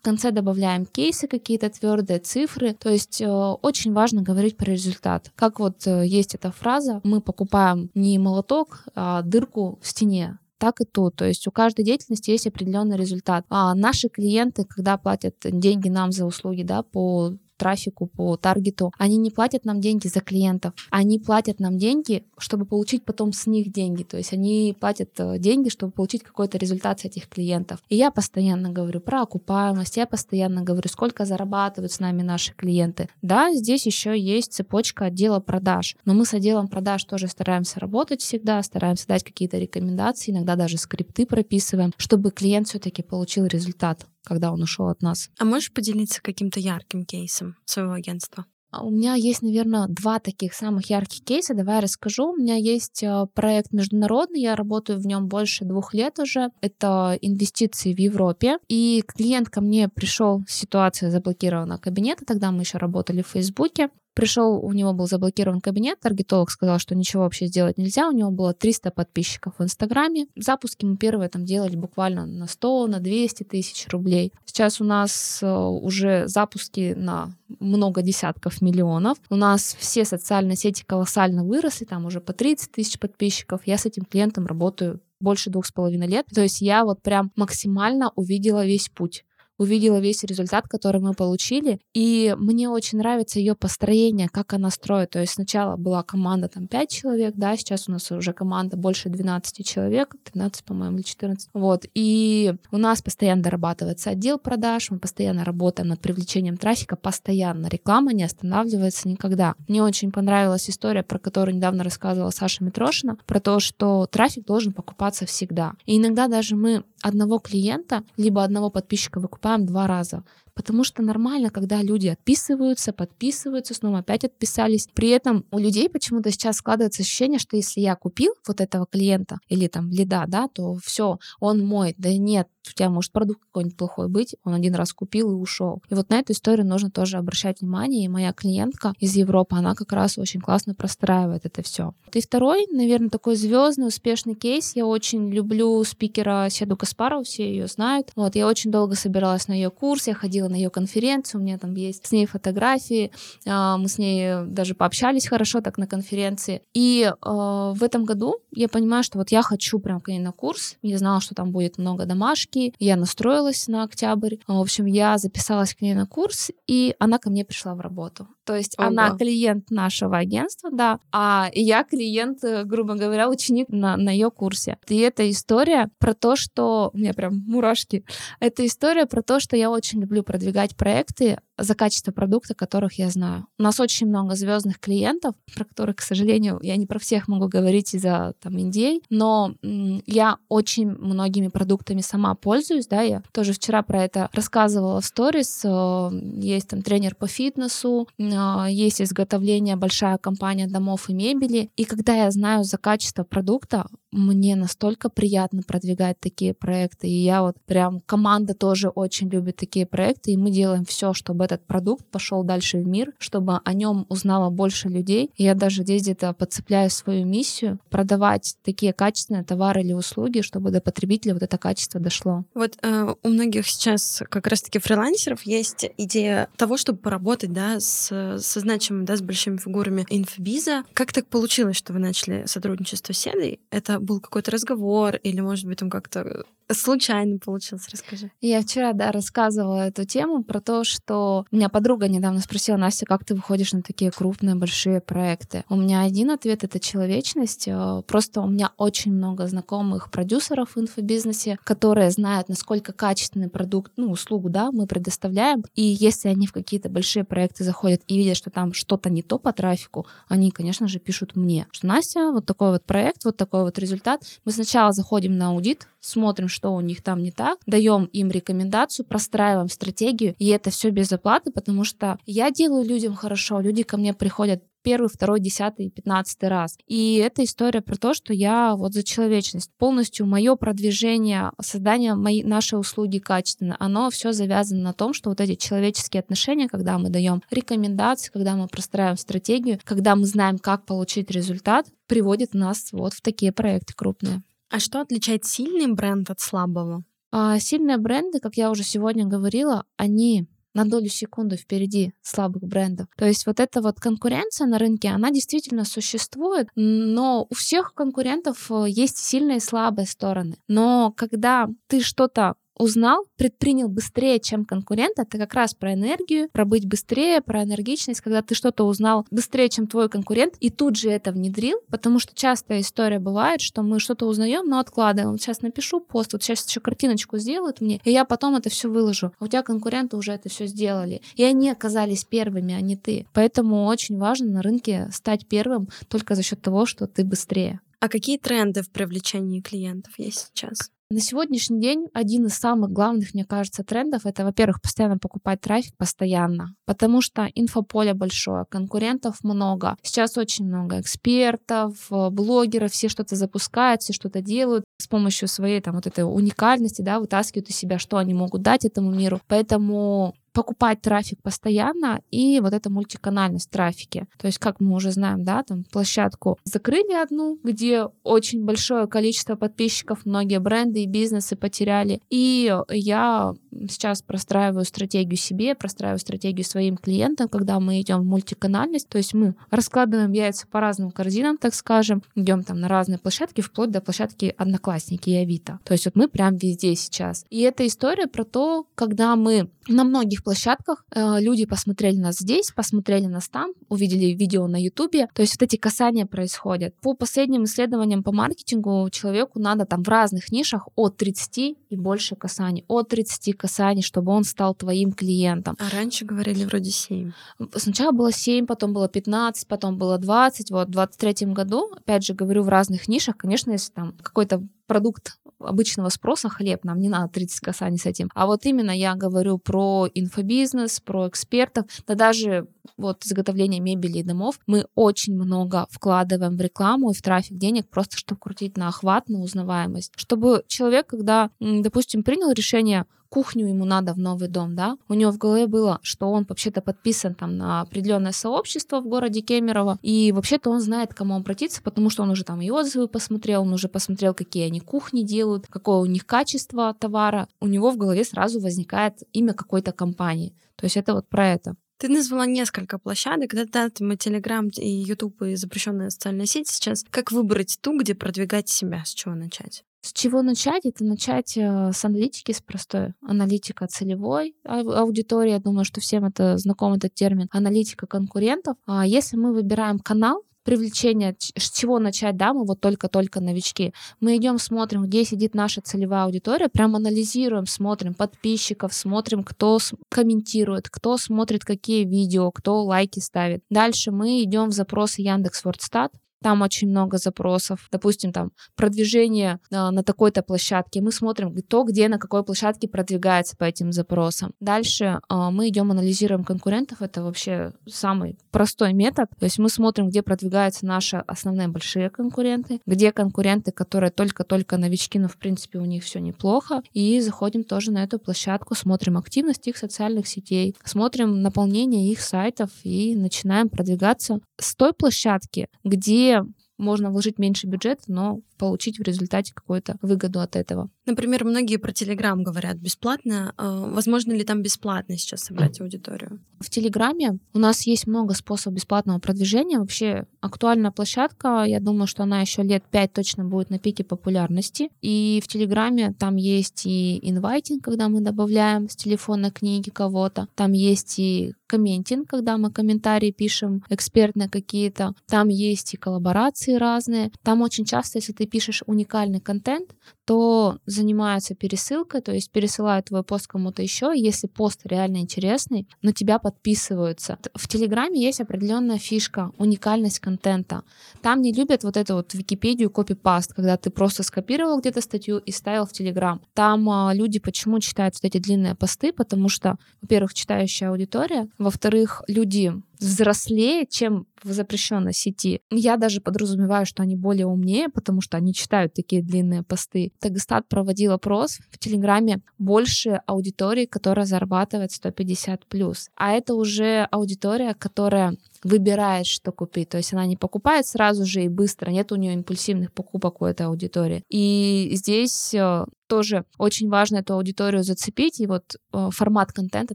Speaker 2: конце добавляем кейсы какие-то твердые цифры. То есть э, очень важно говорить про результат. Как вот э, есть эта фраза, мы покупаем не молоток, а дырку в стене так и тут. То есть у каждой деятельности есть определенный результат. А наши клиенты, когда платят деньги нам за услуги, да, по трафику, по таргету, они не платят нам деньги за клиентов, они платят нам деньги, чтобы получить потом с них деньги. То есть они платят э, деньги, чтобы получить какой-то результат с этих клиентов. И я постоянно говорю про окупаемость, я постоянно говорю, сколько зарабатывают с нами наши клиенты. Да, здесь еще есть цепочка отдела продаж, но мы с отделом продаж тоже стараемся работать всегда, стараемся дать какие-то рекомендации, иногда даже скрипты прописываем, чтобы клиент все-таки получил результат когда он ушел от нас.
Speaker 1: А можешь поделиться каким-то ярким кейсом своего агентства?
Speaker 2: А у меня есть, наверное, два таких самых ярких кейса. Давай я расскажу. У меня есть э, проект международный, я работаю в нем больше двух лет уже. Это инвестиции в Европе. И клиент ко мне пришел, ситуация заблокирована кабинета, тогда мы еще работали в Фейсбуке. Пришел, у него был заблокирован кабинет, таргетолог сказал, что ничего вообще сделать нельзя, у него было 300 подписчиков в Инстаграме. Запуски мы первые там делали буквально на 100, на 200 тысяч рублей. Сейчас у нас э, уже запуски на много десятков миллионов. У нас все социальные сети колоссально выросли, там уже по 30 тысяч подписчиков. Я с этим клиентом работаю больше двух с половиной лет. То есть я вот прям максимально увидела весь путь увидела весь результат, который мы получили, и мне очень нравится ее построение, как она строит. То есть сначала была команда там 5 человек, да, сейчас у нас уже команда больше 12 человек, 13, по-моему, или 14. Вот, и у нас постоянно дорабатывается отдел продаж, мы постоянно работаем над привлечением трафика, постоянно. Реклама не останавливается никогда. Мне очень понравилась история, про которую недавно рассказывала Саша Митрошина, про то, что трафик должен покупаться всегда. И иногда даже мы одного клиента, либо одного подписчика выкупаем два раза. Потому что нормально, когда люди отписываются, подписываются, снова опять отписались. При этом у людей почему-то сейчас складывается ощущение, что если я купил вот этого клиента или там лида, да, то все, он мой. Да нет, у тебя может продукт какой-нибудь плохой быть, он один раз купил и ушел. И вот на эту историю нужно тоже обращать внимание. И моя клиентка из Европы, она как раз очень классно простраивает это все. И второй, наверное, такой звездный, успешный кейс. Я очень люблю спикера Седу Каспарова, все ее знают. Вот, я очень долго собиралась на ее курс, я ходила ходила на ее конференцию, у меня там есть с ней фотографии, а, мы с ней даже пообщались хорошо так на конференции. И а, в этом году я понимаю, что вот я хочу прям к ней на курс, я знала, что там будет много домашки, я настроилась на октябрь, в общем, я записалась к ней на курс, и она ко мне пришла в работу. То есть Ого. она клиент нашего агентства, да, а я клиент, э, грубо говоря, ученик на, на ее курсе. И эта история про то, что... У меня прям мурашки. Это история про то, что я очень люблю продвигать проекты, за качество продукта, которых я знаю. У нас очень много звездных клиентов, про которых, к сожалению, я не про всех могу говорить из-за там Индей, но я очень многими продуктами сама пользуюсь, да, я тоже вчера про это рассказывала в сторис, э, есть там тренер по фитнесу, э, есть изготовление, большая компания домов и мебели, и когда я знаю за качество продукта, мне настолько приятно продвигать такие проекты, и я вот прям, команда тоже очень любит такие проекты, и мы делаем все, чтобы этот продукт пошел дальше в мир, чтобы о нем узнало больше людей. И я даже здесь где-то подцепляю свою миссию продавать такие качественные товары или услуги, чтобы до потребителя вот это качество дошло.
Speaker 1: Вот э, у многих сейчас как раз-таки фрилансеров есть идея того, чтобы поработать, да, с, со значимыми, да, с большими фигурами инфобиза. Как так получилось, что вы начали сотрудничество с Седой? Это был какой-то разговор или, может быть, там как-то случайно получилось? Расскажи.
Speaker 2: Я вчера, да, рассказывала эту тему про то, что у меня подруга недавно спросила, Настя, как ты выходишь на такие крупные, большие проекты? У меня один ответ — это человечность. Э, просто у меня очень много знакомых продюсеров в инфобизнесе, которые знают, насколько качественный продукт, ну, услугу, да, мы предоставляем. И если они в какие-то большие проекты заходят и видят, что там что-то не то по трафику, они, конечно же, пишут мне, что Настя, вот такой вот проект, вот такой вот результат. Мы сначала заходим на аудит, смотрим, что у них там не так, даем им рекомендацию, простраиваем стратегию, и это все без оплаты, потому что я делаю людям хорошо, люди ко мне приходят первый, второй, десятый, пятнадцатый раз. И это история про то, что я вот за человечность. Полностью мое продвижение, создание моей, нашей услуги качественно, оно все завязано на том, что вот эти человеческие отношения, когда мы даем рекомендации, когда мы простраиваем стратегию, когда мы знаем, как получить результат, приводит нас вот в такие проекты крупные.
Speaker 1: А что отличает сильный бренд от слабого?
Speaker 2: А сильные бренды, как я уже сегодня говорила, они на долю секунды впереди слабых брендов. То есть вот эта вот конкуренция на рынке, она действительно существует, но у всех конкурентов э, есть сильные и слабые стороны. Но когда ты что-то узнал, предпринял быстрее, чем конкурент, это как раз про энергию, про быть быстрее, про энергичность, когда ты что-то узнал быстрее, чем твой конкурент, и тут же это внедрил, потому что частая история бывает, что мы что-то узнаем, но откладываем. Вот сейчас напишу пост, вот сейчас еще картиночку сделают мне, и я потом это все выложу. А у тебя конкуренты уже это все сделали. И они оказались первыми, а не ты. Поэтому очень важно на рынке стать первым только за счет того, что ты быстрее.
Speaker 1: А какие тренды в привлечении клиентов есть сейчас?
Speaker 2: На сегодняшний день один из самых главных, мне кажется, трендов — это, во-первых, постоянно покупать трафик постоянно, потому что инфополе большое, конкурентов много. Сейчас очень много экспертов, блогеров, все что-то запускают, все что-то делают с помощью своей там вот этой уникальности, да, вытаскивают из себя, что они могут дать этому миру. Поэтому покупать трафик постоянно и вот эта мультиканальность трафики. То есть, как мы уже знаем, да, там площадку закрыли одну, где очень большое количество подписчиков, многие бренды и бизнесы потеряли. И я сейчас простраиваю стратегию себе, простраиваю стратегию своим клиентам, когда мы идем в мультиканальность, то есть мы раскладываем яйца по разным корзинам, так скажем, идем там на разные площадки, вплоть до площадки Одноклассники и Авито. То есть вот мы прям везде сейчас. И эта история про то, когда мы на многих площадках э, люди посмотрели нас здесь, посмотрели нас там, увидели видео на Ютубе. То есть вот эти касания происходят. По последним исследованиям по маркетингу человеку надо там в разных нишах от 30 и больше касаний. От 30 касаний, чтобы он стал твоим клиентом.
Speaker 1: А раньше говорили вроде 7.
Speaker 2: Сначала было 7, потом было 15, потом было 20. Вот в 23 году, опять же, говорю, в разных нишах, конечно, если там какой-то продукт обычного спроса хлеб, нам не надо 30 касаний с этим. А вот именно я говорю про инфобизнес, про экспертов, да даже вот изготовление мебели и домов, мы очень много вкладываем в рекламу и в трафик денег, просто чтобы крутить на охват, на узнаваемость. Чтобы человек, когда, допустим, принял решение кухню ему надо в новый дом, да, у него в голове было, что он вообще-то подписан там на определенное сообщество в городе Кемерово, и вообще-то он знает, к кому обратиться, потому что он уже там и отзывы посмотрел, он уже посмотрел, какие они кухни делают, какое у них качество товара. У него в голове сразу возникает имя какой-то компании. То есть это вот про это.
Speaker 1: Ты назвала несколько площадок, да, да, там и Telegram, и YouTube, и запрещенная социальная сеть сейчас. Как выбрать ту, где продвигать себя, с чего начать?
Speaker 2: С чего начать? Это начать э, с аналитики, с простой. Аналитика целевой аудитории. Я думаю, что всем это знаком этот термин. Аналитика конкурентов. А если мы выбираем канал, привлечение, с чего начать, да, мы вот только-только новички. Мы идем, смотрим, где сидит наша целевая аудитория, прям анализируем, смотрим подписчиков, смотрим, кто комментирует, кто смотрит какие видео, кто лайки ставит. Дальше мы идем в запросы Яндекс.Вордстат, там очень много запросов, допустим, там продвижение а, на такой-то площадке, мы смотрим, кто где на какой площадке продвигается по этим запросам. Дальше а, мы идем анализируем конкурентов, это вообще самый простой метод, то есть мы смотрим, где продвигаются наши основные большие конкуренты, где конкуренты, которые только-только новички, но в принципе у них все неплохо, и заходим тоже на эту площадку, смотрим активность их социальных сетей, смотрим наполнение их сайтов и начинаем продвигаться с той площадки, где можно вложить меньше бюджета, но получить в результате какую-то выгоду от этого.
Speaker 1: Например, многие про Телеграм говорят бесплатно. А, возможно ли там бесплатно сейчас собрать аудиторию?
Speaker 2: В Телеграме у нас есть много способов бесплатного продвижения. Вообще актуальная площадка, я думаю, что она еще лет пять точно будет на пике популярности. И в Телеграме там есть и инвайтинг, когда мы добавляем с телефона книги кого-то. Там есть и комментинг, когда мы комментарии пишем экспертные какие-то. Там есть и коллаборации разные. Там очень часто, если ты пишешь уникальный контент, то занимаются пересылкой, то есть пересылают твой пост кому-то еще. Если пост реально интересный, на тебя подписываются. В Телеграме есть определенная фишка, уникальность контента. Там не любят вот эту вот Википедию копипаст, когда ты просто скопировал где-то статью и ставил в Телеграм. Там а, люди почему читают вот эти длинные посты, потому что, во-первых, читающая аудитория, во-вторых, люди взрослее, чем в запрещенной сети. Я даже подразумеваю, что они более умнее, потому что они читают такие длинные посты. Тагстат проводил опрос в Телеграме больше аудитории, которая зарабатывает 150 плюс. А это уже аудитория, которая выбирает, что купить. То есть она не покупает сразу же и быстро, нет у нее импульсивных покупок у этой аудитории. И здесь э, тоже очень важно эту аудиторию зацепить, и вот э, формат контента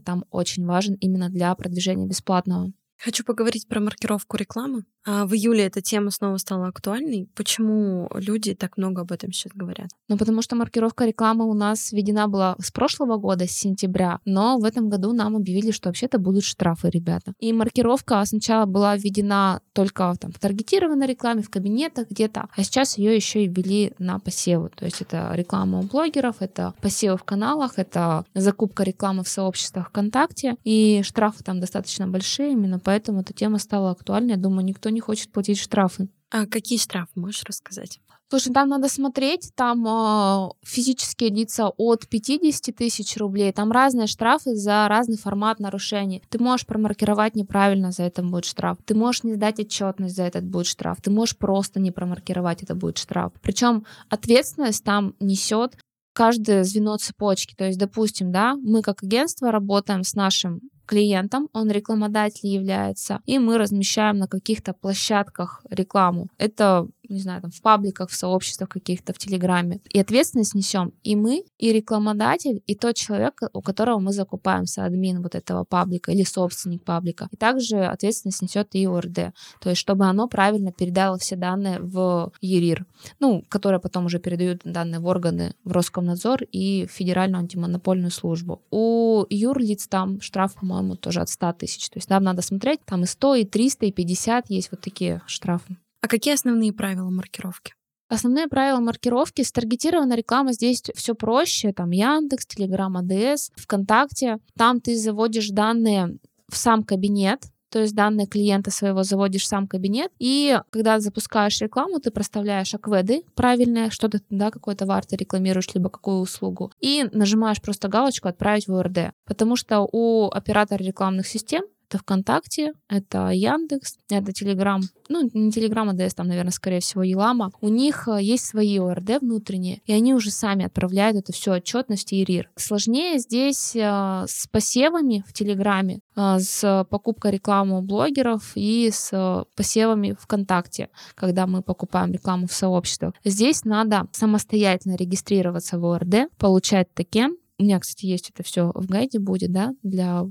Speaker 2: там очень важен именно для продвижения бесплатного.
Speaker 1: Хочу поговорить про маркировку рекламы. А в июле эта тема снова стала актуальной. Почему люди так много об этом сейчас говорят?
Speaker 2: Ну, потому что маркировка рекламы у нас введена была с прошлого года, с сентября, но в этом году нам объявили, что вообще-то будут штрафы, ребята. И маркировка сначала была введена только там, в таргетированной рекламе, в кабинетах где-то, а сейчас ее еще и ввели на посевы. То есть это реклама у блогеров, это посевы в каналах, это закупка рекламы в сообществах ВКонтакте, и штрафы там достаточно большие, именно поэтому эта тема стала актуальной. Я думаю, никто не хочет платить штрафы.
Speaker 1: А какие штрафы, можешь рассказать?
Speaker 2: Слушай, там надо смотреть, там э, физические лица от 50 тысяч рублей, там разные штрафы за разный формат нарушений. Ты можешь промаркировать неправильно, за это будет штраф. Ты можешь не сдать отчетность, за этот будет штраф. Ты можешь просто не промаркировать, это будет штраф. Причем ответственность там несет каждое звено цепочки. То есть, допустим, да, мы как агентство работаем с нашим клиентом, он рекламодатель является, и мы размещаем на каких-то площадках рекламу. Это не знаю, там, в пабликах, в сообществах каких-то, в Телеграме. И ответственность несем и мы, и рекламодатель, и тот человек, у которого мы закупаем админ вот этого паблика или собственник паблика. И также ответственность несет и ОРД, то есть чтобы оно правильно передало все данные в ЕРИР, ну, которые потом уже передают данные в органы, в Роскомнадзор и в Федеральную антимонопольную службу. У юрлиц там штраф, по-моему, тоже от 100 тысяч. То есть там надо смотреть, там и 100, и 300, и 50 есть вот такие штрафы.
Speaker 1: А какие основные правила маркировки?
Speaker 2: Основные правила маркировки. Старгетированная реклама здесь все проще. Там Яндекс, Телеграм, АДС, ВКонтакте. Там ты заводишь данные в сам кабинет, то есть данные клиента своего заводишь сам кабинет, и когда запускаешь рекламу, ты проставляешь акведы правильные, что ты, да, какой товар ты рекламируешь, либо какую услугу, и нажимаешь просто галочку «Отправить в ОРД», потому что у оператора рекламных систем Это ВКонтакте, это Яндекс, это Телеграм. Ну, не Телеграм, Ads, там, наверное, скорее всего, eLama. У них э, есть свои ОРД внутренние, и они уже сами отправляют это все отчетности в ЕРИР. Сложнее здесь э, с посевами в Телеграме, э, с покупкой рекламы у блогеров и с посевами ВКонтакте, когда мы покупаем рекламу в сообществах. Здесь надо самостоятельно регистрироваться в ОРД, получать токен, у меня, кстати, есть это все в гайде будет, да, для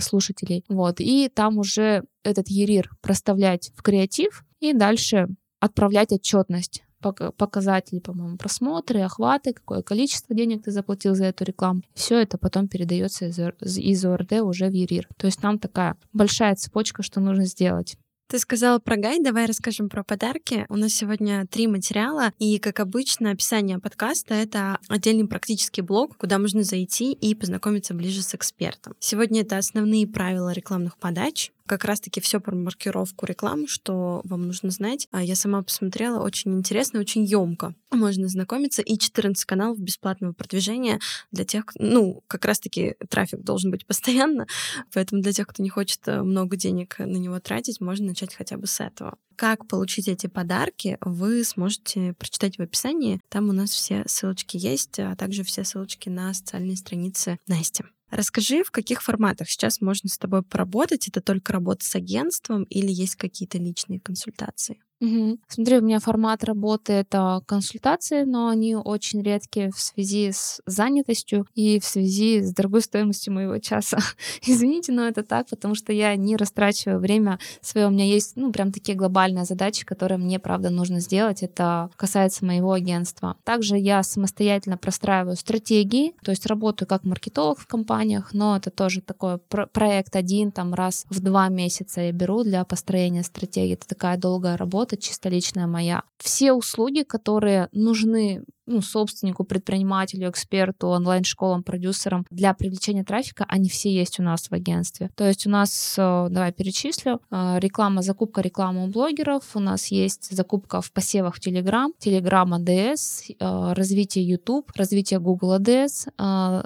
Speaker 2: слушателей. Вот. И там уже этот ерир проставлять в креатив и дальше отправлять отчетность показатели, по-моему, просмотры, охваты, какое количество денег ты заплатил за эту рекламу. Все это потом передается из, из ОРД уже в ЕРИР. То есть там такая большая цепочка, что нужно сделать.
Speaker 1: Ты сказала про гайд, давай расскажем про подарки. У нас сегодня три материала, и, как обычно, описание подкаста — это отдельный практический блог, куда можно зайти и познакомиться ближе с экспертом. Сегодня это основные правила рекламных подач, как раз-таки все про маркировку рекламы, что вам нужно знать. А я сама посмотрела, очень интересно, очень емко. Можно знакомиться. И 14 каналов бесплатного продвижения для тех, ну, как раз-таки трафик должен быть [laughs] постоянно, поэтому для тех, кто не хочет э, много денег на него тратить, можно начать хотя бы с этого. Как получить эти подарки, вы сможете прочитать в описании. Там у нас все ссылочки есть, а также все ссылочки на социальные страницы Насти. Расскажи, в каких форматах сейчас можно с тобой поработать? Это только работа с агентством или есть какие-то личные консультации?
Speaker 2: Угу. Смотри, у меня формат работы — это консультации, но они очень редкие в связи с занятостью и в связи с дорогой стоимостью моего часа. [laughs] Извините, но это так, потому что я не растрачиваю время свое. У меня есть, ну, прям такие глобальные задачи, которые мне, правда, нужно сделать. Это касается моего агентства. Также я самостоятельно простраиваю стратегии, то есть работаю как маркетолог в компаниях, но это тоже такой про- проект один, там раз в два месяца я беру для построения стратегии. Это такая долгая работа, работа чисто личная моя. Все услуги, которые нужны ну, собственнику, предпринимателю, эксперту, онлайн-школам, продюсерам для привлечения трафика, они все есть у нас в агентстве. То есть у нас, э, давай перечислю, э, реклама, закупка рекламы у блогеров, у нас есть закупка в посевах в Telegram, Telegram ADS, э, развитие YouTube, развитие Google ADS,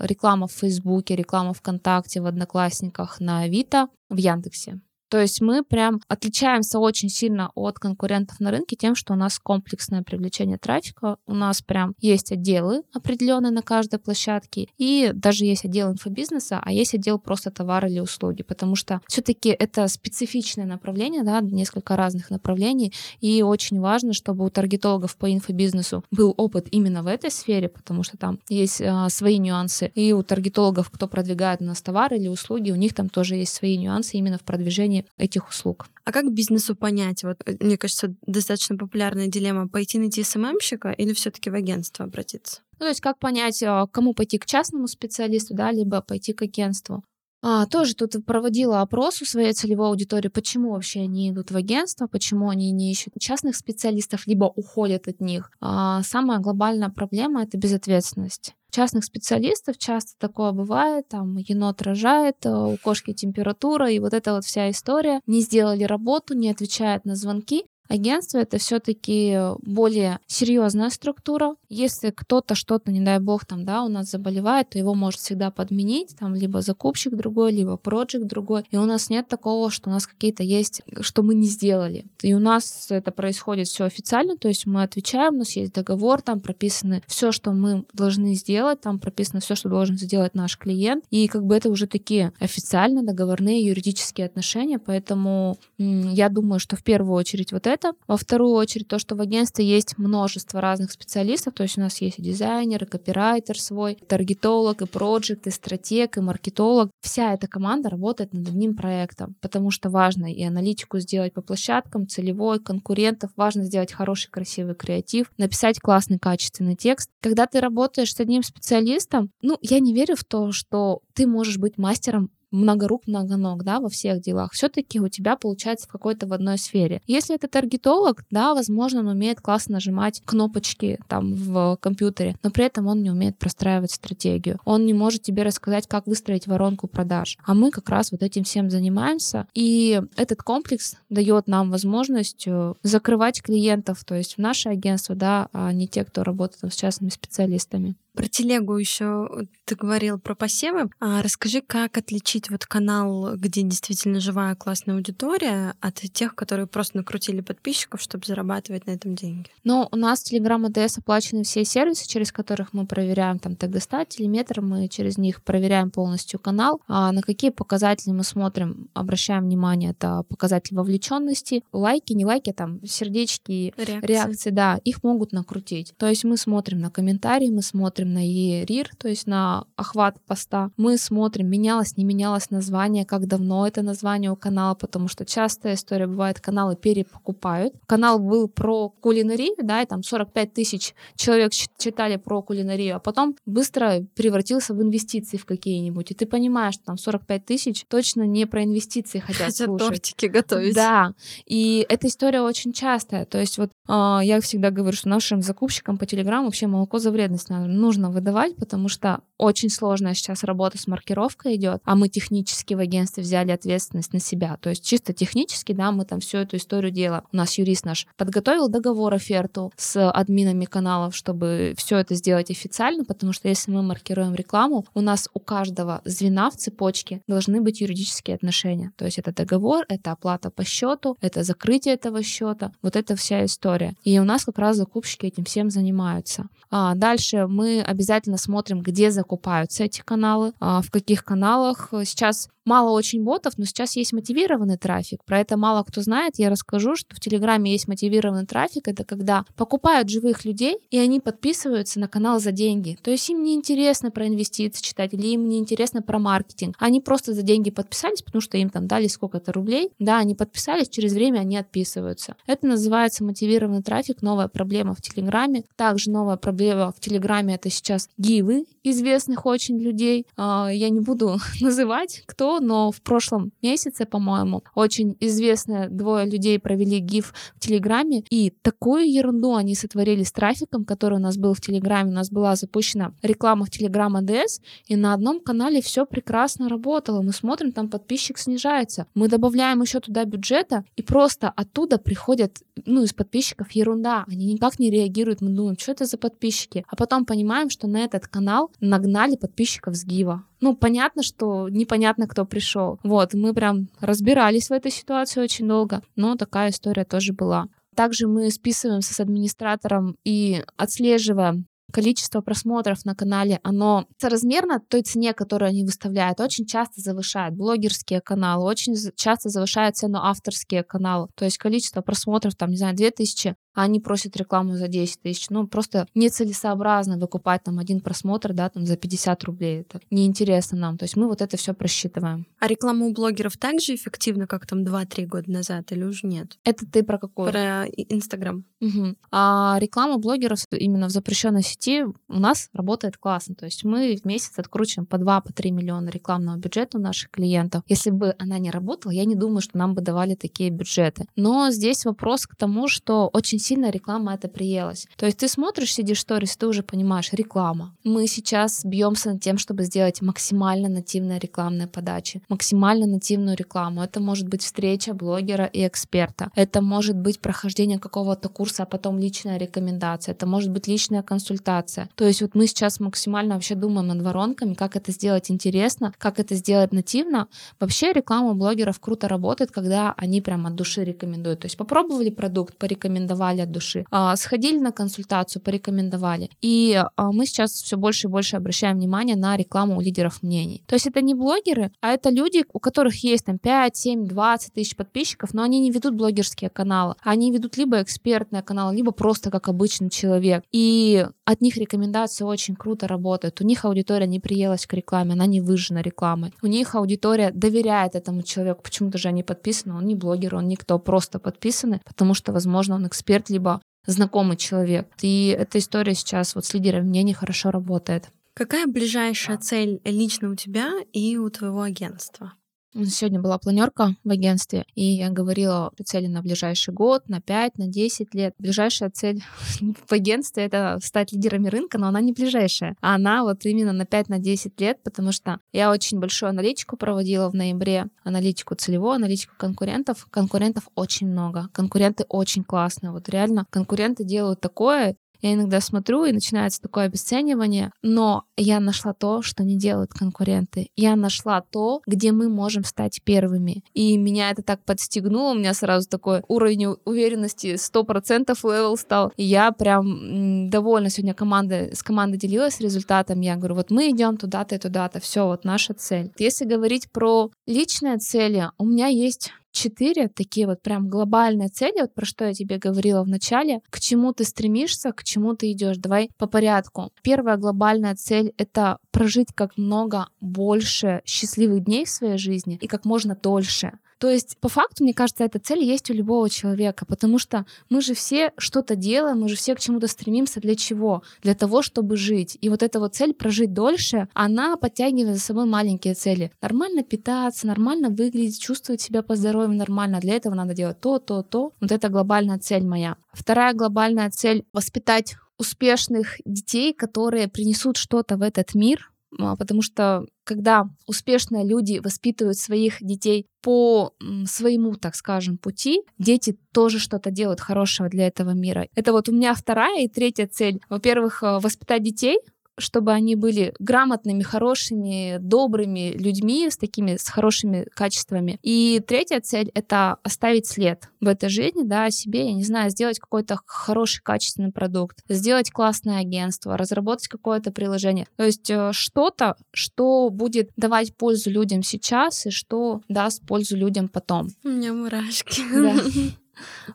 Speaker 2: реклама в Фейсбуке, реклама ВКонтакте, в Одноклассниках, на Авито, в Яндексе. То есть мы прям отличаемся очень сильно от конкурентов на рынке тем, что у нас комплексное привлечение трафика. У нас прям есть отделы определенные на каждой площадке, и даже есть отдел инфобизнеса, а есть отдел просто товары или услуги, потому что все-таки это специфичное направление, да, несколько разных направлений, и очень важно, чтобы у таргетологов по инфобизнесу был опыт именно в этой сфере, потому что там есть а, свои нюансы, и у таргетологов, кто продвигает у нас товары или услуги, у них там тоже есть свои нюансы именно в продвижении этих услуг.
Speaker 1: А как бизнесу понять? Вот, э, мне кажется, достаточно популярная дилемма пойти найти СММщика или все-таки в агентство обратиться?
Speaker 2: Ну, то есть как понять, а, кому пойти к частному специалисту, да, либо пойти к агентству? А, тоже тут проводила опрос у своей целевой аудитории, почему вообще они идут в агентство, почему они не ищут частных специалистов, либо уходят от них. А, самая глобальная проблема — это безответственность частных специалистов часто такое бывает, там енот рожает, э, у кошки температура, и вот эта вот вся история. Не сделали работу, не отвечают на звонки, Агентство это все-таки более серьезная структура. Если кто-то что-то, не дай бог, там, да, у нас заболевает, то его может всегда подменить, там, либо закупщик другой, либо проект другой. И у нас нет такого, что у нас какие-то есть, что мы не сделали. И у нас это происходит все официально, то есть мы отвечаем, у нас есть договор, там прописано все, что мы должны сделать, там прописано все, что должен сделать наш клиент. И как бы это уже такие официально договорные юридические отношения, поэтому я думаю, что в первую очередь вот это это. Во вторую очередь, то, что в агентстве есть множество разных специалистов, то есть у нас есть и дизайнер, и копирайтер свой, и таргетолог, и проект, и стратег, и маркетолог. Вся эта команда работает над одним проектом, потому что важно и аналитику сделать по площадкам, целевой, конкурентов, важно сделать хороший, красивый креатив, написать классный, качественный текст. Когда ты работаешь с одним специалистом, ну, я не верю в то, что ты можешь быть мастером много рук, много ног, да, во всех делах, все-таки у тебя получается в какой-то в одной сфере. Если это таргетолог, да, возможно, он умеет классно нажимать кнопочки там в компьютере, но при этом он не умеет простраивать стратегию. Он не может тебе рассказать, как выстроить воронку продаж. А мы как раз вот этим всем занимаемся. И этот комплекс дает нам возможность э, закрывать клиентов, то есть в наше агентство, да, а не те, кто работает с частными специалистами.
Speaker 1: Про телегу еще ты говорил про посевы. А расскажи, как отличить вот канал, где действительно живая классная аудитория, от тех, которые просто накрутили подписчиков, чтобы зарабатывать на этом деньги?
Speaker 2: Ну, у нас Telegram ADS оплачены все сервисы, через которых мы проверяем там ТГ-стат, телеметр, мы через них проверяем полностью канал. А на какие показатели мы смотрим, обращаем внимание, это показатель вовлеченности, лайки, не лайки, там сердечки, реакции. реакции, да, их могут накрутить. То есть мы смотрим на комментарии, мы смотрим смотрим на ERIR, то есть на охват поста. Мы смотрим, менялось, не менялось название, как давно это название у канала, потому что частая история бывает, каналы перепокупают. Канал был про кулинарию, да, и там 45 тысяч человек читали про кулинарию, а потом быстро превратился в инвестиции в какие-нибудь. И ты понимаешь, что там 45 тысяч точно не про инвестиции хотят, хотят слушать.
Speaker 1: тортики готовить.
Speaker 2: Да, и эта история очень частая. То есть вот э, я всегда говорю, что нашим закупщикам по Телеграму вообще молоко за вредность надо нужно выдавать, потому что очень сложная сейчас работа с маркировкой идет, а мы технически в агентстве взяли ответственность на себя. То есть чисто технически, да, мы там всю эту историю делаем. У нас юрист наш подготовил договор оферту с админами каналов, чтобы все это сделать официально, потому что если мы маркируем рекламу, у нас у каждого звена в цепочке должны быть юридические отношения. То есть это договор, это оплата по счету, это закрытие этого счета, вот это вся история. И у нас как раз закупщики этим всем занимаются. А дальше мы обязательно смотрим, где закупаются эти каналы, а, в каких каналах. Сейчас мало очень ботов, но сейчас есть мотивированный трафик. Про это мало кто знает. Я расскажу, что в Телеграме есть мотивированный трафик. Это когда покупают живых людей, и они подписываются на канал за деньги. То есть им не интересно про инвестиции читать, или им не интересно про маркетинг. Они просто за деньги подписались, потому что им там дали сколько-то рублей. Да, они подписались, через время они отписываются. Это называется мотивированный трафик, новая проблема в Телеграме. Также новая проблема в Телеграме это сейчас гивы известных очень людей. А, я не буду [laughs] называть, кто но в прошлом месяце, по-моему, очень известные двое людей провели гиф в Телеграме, и такую ерунду они сотворили с трафиком, который у нас был в Телеграме. У нас была запущена реклама в Телеграм АДС, и на одном канале все прекрасно работало. Мы смотрим, там подписчик снижается. Мы добавляем еще туда бюджета, и просто оттуда приходят, ну, из подписчиков ерунда. Они никак не реагируют. Мы думаем, что это за подписчики? А потом понимаем, что на этот канал нагнали подписчиков с гива ну, понятно, что непонятно, кто пришел. Вот, мы прям разбирались в этой ситуации очень долго, но такая история тоже была. Также мы списываемся с администратором и отслеживаем количество просмотров на канале, оно соразмерно той цене, которую они выставляют, очень часто завышает. Блогерские каналы очень часто завышают цену авторские каналы. То есть количество просмотров, там, не знаю, 2000 а они просят рекламу за 10 тысяч. Ну, просто нецелесообразно выкупать там один просмотр, да, там за 50 рублей. Это неинтересно нам. То есть мы вот это все просчитываем.
Speaker 1: А реклама у блогеров так же эффективна, как там 2-3 года назад, или уже нет?
Speaker 2: Это ты про какой?
Speaker 1: Про Инстаграм.
Speaker 2: Угу. А реклама блогеров именно в запрещенной сети у нас работает классно. То есть мы в месяц откручиваем по 2-3 по миллиона рекламного бюджета у наших клиентов. Если бы она не работала, я не думаю, что нам бы давали такие бюджеты. Но здесь вопрос к тому, что очень сильно реклама это приелась. То есть ты смотришь, сидишь сторис, ты уже понимаешь, реклама. Мы сейчас бьемся над тем, чтобы сделать максимально нативные рекламные подачи, максимально нативную рекламу. Это может быть встреча блогера и эксперта. Это может быть прохождение какого-то курса, а потом личная рекомендация. Это может быть личная консультация. То есть вот мы сейчас максимально вообще думаем над воронками, как это сделать интересно, как это сделать нативно. Вообще реклама блогеров круто работает, когда они прям от души рекомендуют. То есть попробовали продукт, порекомендовали, порекомендовали от души, а, сходили на консультацию, порекомендовали. И а, мы сейчас все больше и больше обращаем внимание на рекламу у лидеров мнений. То есть это не блогеры, а это люди, у которых есть там 5, 7, 20 тысяч подписчиков, но они не ведут блогерские каналы. Они ведут либо экспертные каналы, либо просто как обычный человек. И от них рекомендации очень круто работают. У них аудитория не приелась к рекламе, она не выжжена рекламой. У них аудитория доверяет этому человеку. Почему-то же они подписаны, он не блогер, он никто, просто подписаны, потому что, возможно, он эксперт эксперт, либо знакомый человек. И эта история сейчас вот с лидером мнений хорошо работает.
Speaker 1: Какая ближайшая цель лично у тебя и у твоего агентства?
Speaker 2: Сегодня была планерка в агентстве, и я говорила о цели на ближайший год, на 5, на 10 лет. Ближайшая цель [laughs] в агентстве — это стать лидерами рынка, но она не ближайшая. Она вот именно на 5, на 10 лет, потому что я очень большую аналитику проводила в ноябре, аналитику целевую, аналитику конкурентов. Конкурентов очень много, конкуренты очень классные. Вот реально конкуренты делают такое, Я иногда смотрю, и начинается такое обесценивание, но я нашла то, что не делают конкуренты. Я нашла то, где мы можем стать первыми. И меня это так подстегнуло, у меня сразу такой уровень уверенности 100% level стал. И я прям довольна сегодня команда, с командой делилась результатом. Я говорю, вот мы идем туда-то и туда-то, все, вот наша цель. Если говорить про личные цели, у меня есть четыре такие вот прям глобальные цели, вот про что я тебе говорила в начале, к чему ты стремишься, к чему ты идешь. Давай по порядку. Первая глобальная цель — это прожить как много больше счастливых дней в своей жизни и как можно дольше. То есть, по факту, мне кажется, эта цель есть у любого человека, потому что мы же все что-то делаем, мы же все к чему-то стремимся. Для чего? Для того, чтобы жить. И вот эта вот цель прожить дольше, она подтягивает за собой маленькие цели. Нормально питаться, нормально выглядеть, чувствовать себя по здоровью нормально. Для этого надо делать то, то, то. Вот это глобальная цель моя. Вторая глобальная цель — воспитать успешных детей, которые принесут что-то в этот мир, потому что когда успешные люди воспитывают своих детей по своему, так скажем, пути, дети тоже что-то делают хорошего для этого мира. Это вот у меня вторая и третья цель. Во-первых, э, воспитать детей, чтобы они были грамотными, хорошими, добрыми людьми с такими с хорошими качествами. И третья цель — это оставить след в этой жизни, да, о себе, я не знаю, сделать какой-то хороший, качественный продукт, сделать классное агентство, разработать какое-то приложение. То есть э, что-то, что будет давать пользу людям сейчас и что даст пользу людям потом.
Speaker 1: У меня мурашки.
Speaker 2: Да. [laughs]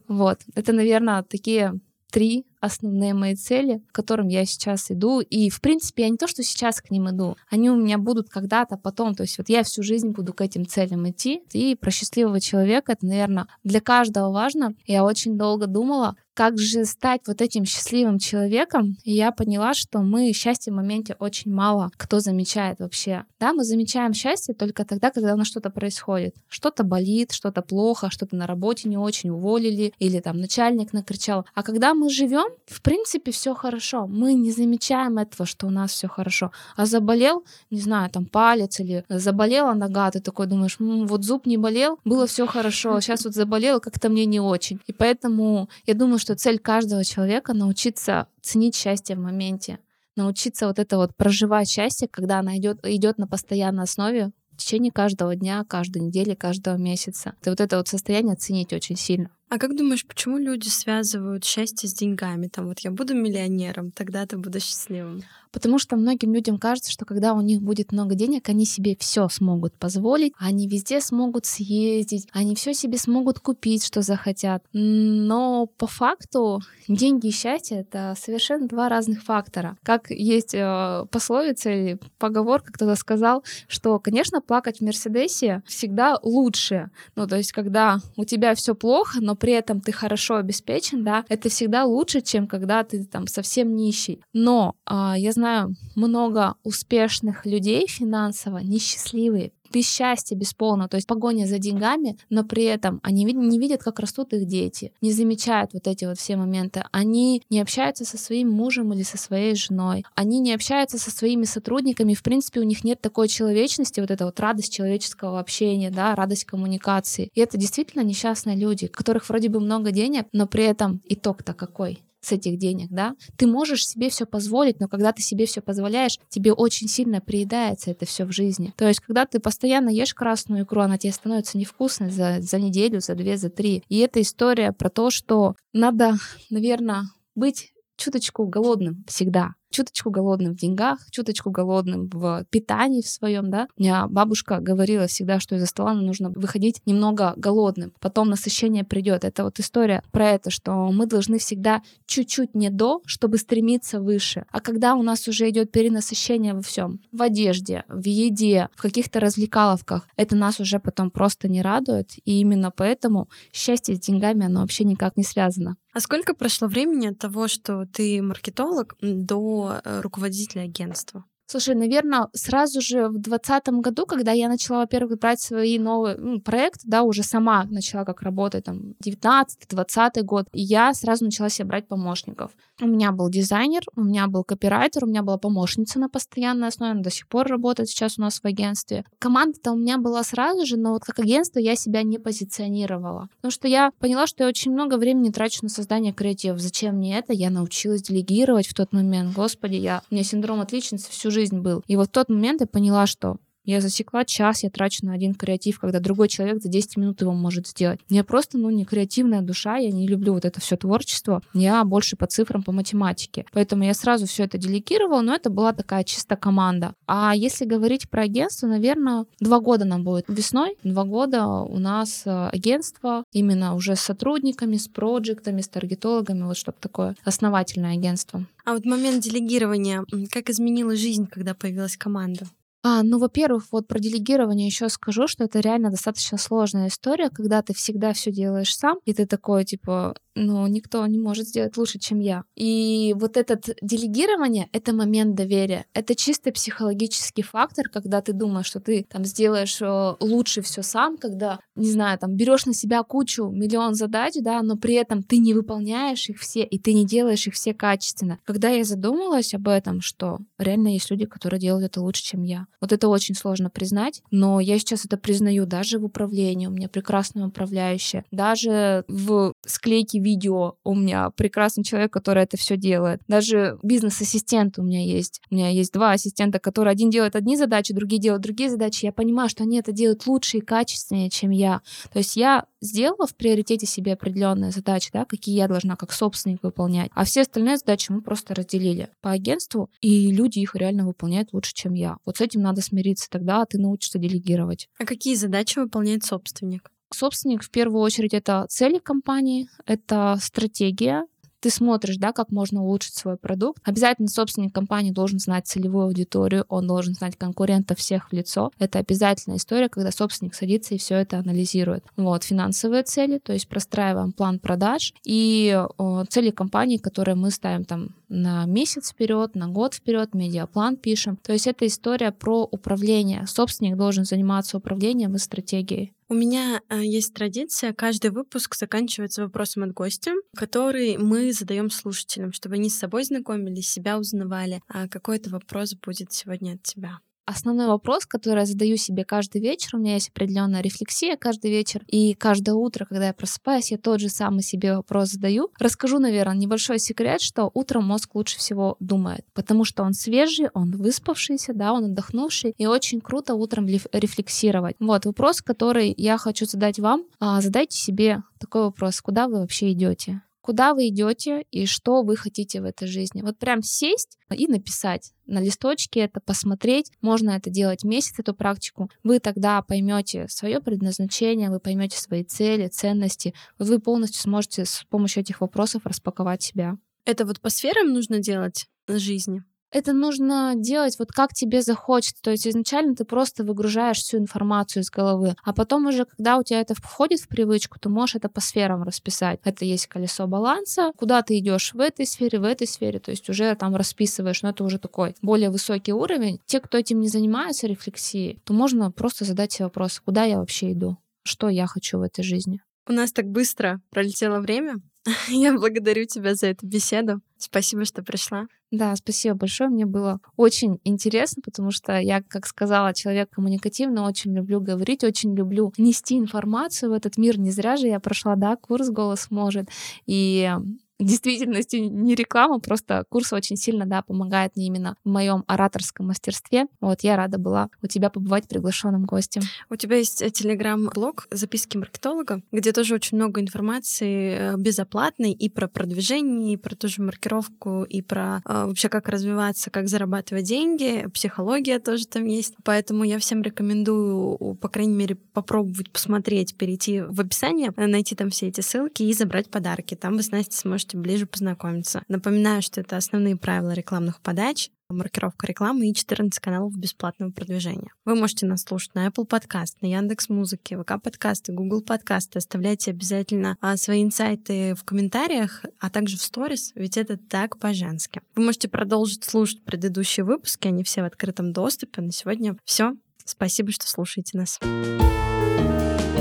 Speaker 2: Вот. Это, наверное, такие три основные мои цели, к которым я сейчас иду. И, в принципе, я не то, что сейчас к ним иду, они у меня будут когда-то потом. То есть вот я всю жизнь буду к этим целям идти. И про счастливого человека это, наверное, для каждого важно. Я очень долго думала, как же стать вот этим счастливым человеком, и я поняла, что мы счастье в моменте очень мало кто замечает вообще. Да, мы замечаем счастье только тогда, когда у нас что-то происходит. Что-то болит, что-то плохо, что-то на работе не очень уволили, или там начальник накричал. А когда мы живем, в принципе, все хорошо. Мы не замечаем этого, что у нас все хорошо. А заболел, не знаю, там палец или заболела нога, ты такой думаешь, М, вот зуб не болел, было все хорошо, сейчас вот заболел, как-то мне не очень. И поэтому я думаю, что цель каждого человека научиться ценить счастье в моменте, научиться вот это вот проживать счастье, когда она идет, идет на постоянной основе в течение каждого дня, каждой недели, каждого месяца. И вот это вот состояние ценить очень сильно.
Speaker 1: А как думаешь, почему люди связывают счастье с деньгами? Там вот я буду миллионером, тогда ты буду счастливым.
Speaker 2: Потому что многим людям кажется, что когда у них будет много денег, они себе все смогут позволить, они везде смогут съездить, они все себе смогут купить, что захотят. Но по факту деньги и счастье это совершенно два разных фактора. Как есть э, пословица или поговорка, кто-то сказал, что, конечно, плакать в Мерседесе всегда лучше. Ну, то есть, когда у тебя все плохо, но при этом ты хорошо обеспечен, да, это всегда лучше, чем когда ты там совсем нищий. Но э, я знаю, много успешных людей финансово, несчастливые, без счастья, без полного, то есть погоня за деньгами, но при этом они не видят, как растут их дети, не замечают вот эти вот все моменты. Они не общаются со своим мужем или со своей женой, они не общаются со своими сотрудниками, в принципе, у них нет такой человечности, вот эта вот радость человеческого общения, да, радость коммуникации. И это действительно несчастные люди, у которых вроде бы много денег, но при этом итог-то какой? С этих денег, да. Ты можешь себе все позволить, но когда ты себе все позволяешь, тебе очень сильно приедается это все в жизни. То есть, когда ты постоянно ешь красную икру, она тебе становится невкусной за, за неделю, за две, за три. И это история про то, что надо, наверное, быть чуточку голодным всегда чуточку голодным в деньгах, чуточку голодным в питании в своем, да. У меня бабушка говорила всегда, что из-за стола нужно выходить немного голодным, потом насыщение придет. Это вот история про это, что мы должны всегда чуть-чуть не до, чтобы стремиться выше. А когда у нас уже идет перенасыщение во всем, в одежде, в еде, в каких-то развлекаловках, это нас уже потом просто не радует. И именно поэтому счастье с деньгами, оно вообще никак не связано.
Speaker 1: А сколько прошло времени от того, что ты маркетолог, до э, руководителя агентства?
Speaker 2: Слушай, наверное, сразу же в двадцатом году, когда я начала, во-первых, брать свои новые ну, проекты, да, уже сама начала как работать, там, 19-20 год, я сразу начала себе брать помощников. У меня был дизайнер, у меня был копирайтер, у меня была помощница на постоянной основе, она до сих пор работает сейчас у нас в агентстве. Команда-то у меня была сразу же, но вот как агентство я себя не позиционировала. Потому что я поняла, что я очень много времени трачу на создание креативов. Зачем мне это? Я научилась делегировать в тот момент. Господи, я... у меня синдром отличницы всю жизнь был. И вот в тот момент я поняла, что я засекла час, я трачу на один креатив, когда другой человек за 10 минут его может сделать. Я просто, ну, не креативная душа, я не люблю вот это все творчество. Я больше по цифрам, по математике. Поэтому я сразу все это делегировала, но это была такая чисто команда. А если говорить про агентство, наверное, два года нам будет весной. Два года у нас э, агентство именно уже с сотрудниками, с проектами, с таргетологами, вот чтобы такое основательное агентство.
Speaker 1: А вот момент делегирования, как изменила жизнь, когда появилась команда?
Speaker 2: А, ну, во-первых, вот про делегирование еще скажу, что это реально достаточно сложная история, когда ты всегда все делаешь сам, и ты такой, типа, ну, никто не может сделать лучше, чем я. И вот этот делегирование — это момент доверия. Это чисто психологический фактор, когда ты думаешь, что ты там сделаешь э, лучше все сам, когда, не знаю, там берешь на себя кучу, миллион задач, да, но при этом ты не выполняешь их все, и ты не делаешь их все качественно. Когда я задумалась об этом, что реально есть люди, которые делают это лучше, чем я, вот это очень сложно признать, но я сейчас это признаю даже в управлении. У меня прекрасная управляющая. Даже в склейке видео у меня прекрасный человек, который это все делает. Даже бизнес-ассистент у меня есть. У меня есть два ассистента, которые один делает одни задачи, другие делают другие задачи. Я понимаю, что они это делают лучше и качественнее, чем я. То есть я сделала в приоритете себе определенные задачи, да, какие я должна как собственник выполнять, а все остальные задачи мы просто разделили по агентству, и люди их реально выполняют лучше, чем я. Вот с этим надо смириться, тогда ты научишься делегировать.
Speaker 1: А какие задачи выполняет собственник?
Speaker 2: Собственник в первую очередь это цели компании, это стратегия, ты смотришь, да, как можно улучшить свой продукт. Обязательно собственник компании должен знать целевую аудиторию, он должен знать конкурентов всех в лицо. Это обязательная история, когда собственник садится и все это анализирует. Вот, финансовые цели, то есть простраиваем план продаж и о, цели компании, которые мы ставим там на месяц вперед, на год вперед, медиаплан пишем. То есть это история про управление. Собственник должен заниматься управлением и стратегией.
Speaker 1: У меня э, есть традиция, каждый выпуск заканчивается вопросом от гостя, который мы задаем слушателям, чтобы они с собой знакомились, себя узнавали. А какой-то вопрос будет сегодня от тебя
Speaker 2: основной вопрос, который я задаю себе каждый вечер. У меня есть определенная рефлексия каждый вечер. И каждое утро, когда я просыпаюсь, я тот же самый себе вопрос задаю. Расскажу, наверное, небольшой секрет, что утром мозг лучше всего думает, потому что он свежий, он выспавшийся, да, он отдохнувший, и очень круто утром рефлексировать. Вот вопрос, который я хочу задать вам. А, задайте себе такой вопрос. Куда вы вообще идете? Куда вы идете и что вы хотите в этой жизни. Вот прям сесть и написать на листочке это, посмотреть. Можно это делать месяц, эту практику. Вы тогда поймете свое предназначение, вы поймете свои цели, ценности. Вы полностью сможете с помощью этих вопросов распаковать себя.
Speaker 1: Это вот по сферам нужно делать жизни?
Speaker 2: Это нужно делать вот как тебе захочется. То есть изначально ты просто выгружаешь всю информацию из головы, а потом уже, когда у тебя это входит в привычку, ты можешь это по сферам расписать. Это есть колесо баланса, куда ты идешь в этой сфере, в этой сфере, то есть уже там расписываешь, но это уже такой более высокий уровень. Те, кто этим не занимается, рефлексией, то можно просто задать себе вопрос, куда я вообще иду, что я хочу в этой жизни.
Speaker 1: У нас так быстро пролетело время. [laughs] Я благодарю тебя за эту беседу. Спасибо, что пришла.
Speaker 2: Да, спасибо большое. Мне было очень интересно, потому что я, как сказала, человек коммуникативный, очень люблю говорить, очень люблю нести информацию в этот мир. Не зря же я прошла, да, курс «Голос может». И действительности не реклама, просто курс очень сильно, да, помогает мне именно в моем ораторском мастерстве. Вот я рада была у тебя побывать приглашенным гостем.
Speaker 1: У тебя есть э, телеграм-блог «Записки маркетолога», где тоже очень много информации э, безоплатной и про продвижение, и про ту же маркировку, и про э, вообще как развиваться, как зарабатывать деньги, психология тоже там есть. Поэтому я всем рекомендую, по крайней мере, попробовать посмотреть, перейти в описание, найти там все эти ссылки и забрать подарки. Там вы с Настей сможете можете ближе познакомиться. Напоминаю, что это основные правила рекламных подач маркировка рекламы и 14 каналов бесплатного продвижения. Вы можете нас слушать на Apple Podcast, на Яндекс Музыке, ВК подкасты, Google подкасты. Оставляйте обязательно а, свои инсайты в комментариях, а также в сторис, ведь это так по-женски. Вы можете продолжить слушать предыдущие выпуски, они все в открытом доступе. На сегодня все. Спасибо, что слушаете нас. thank you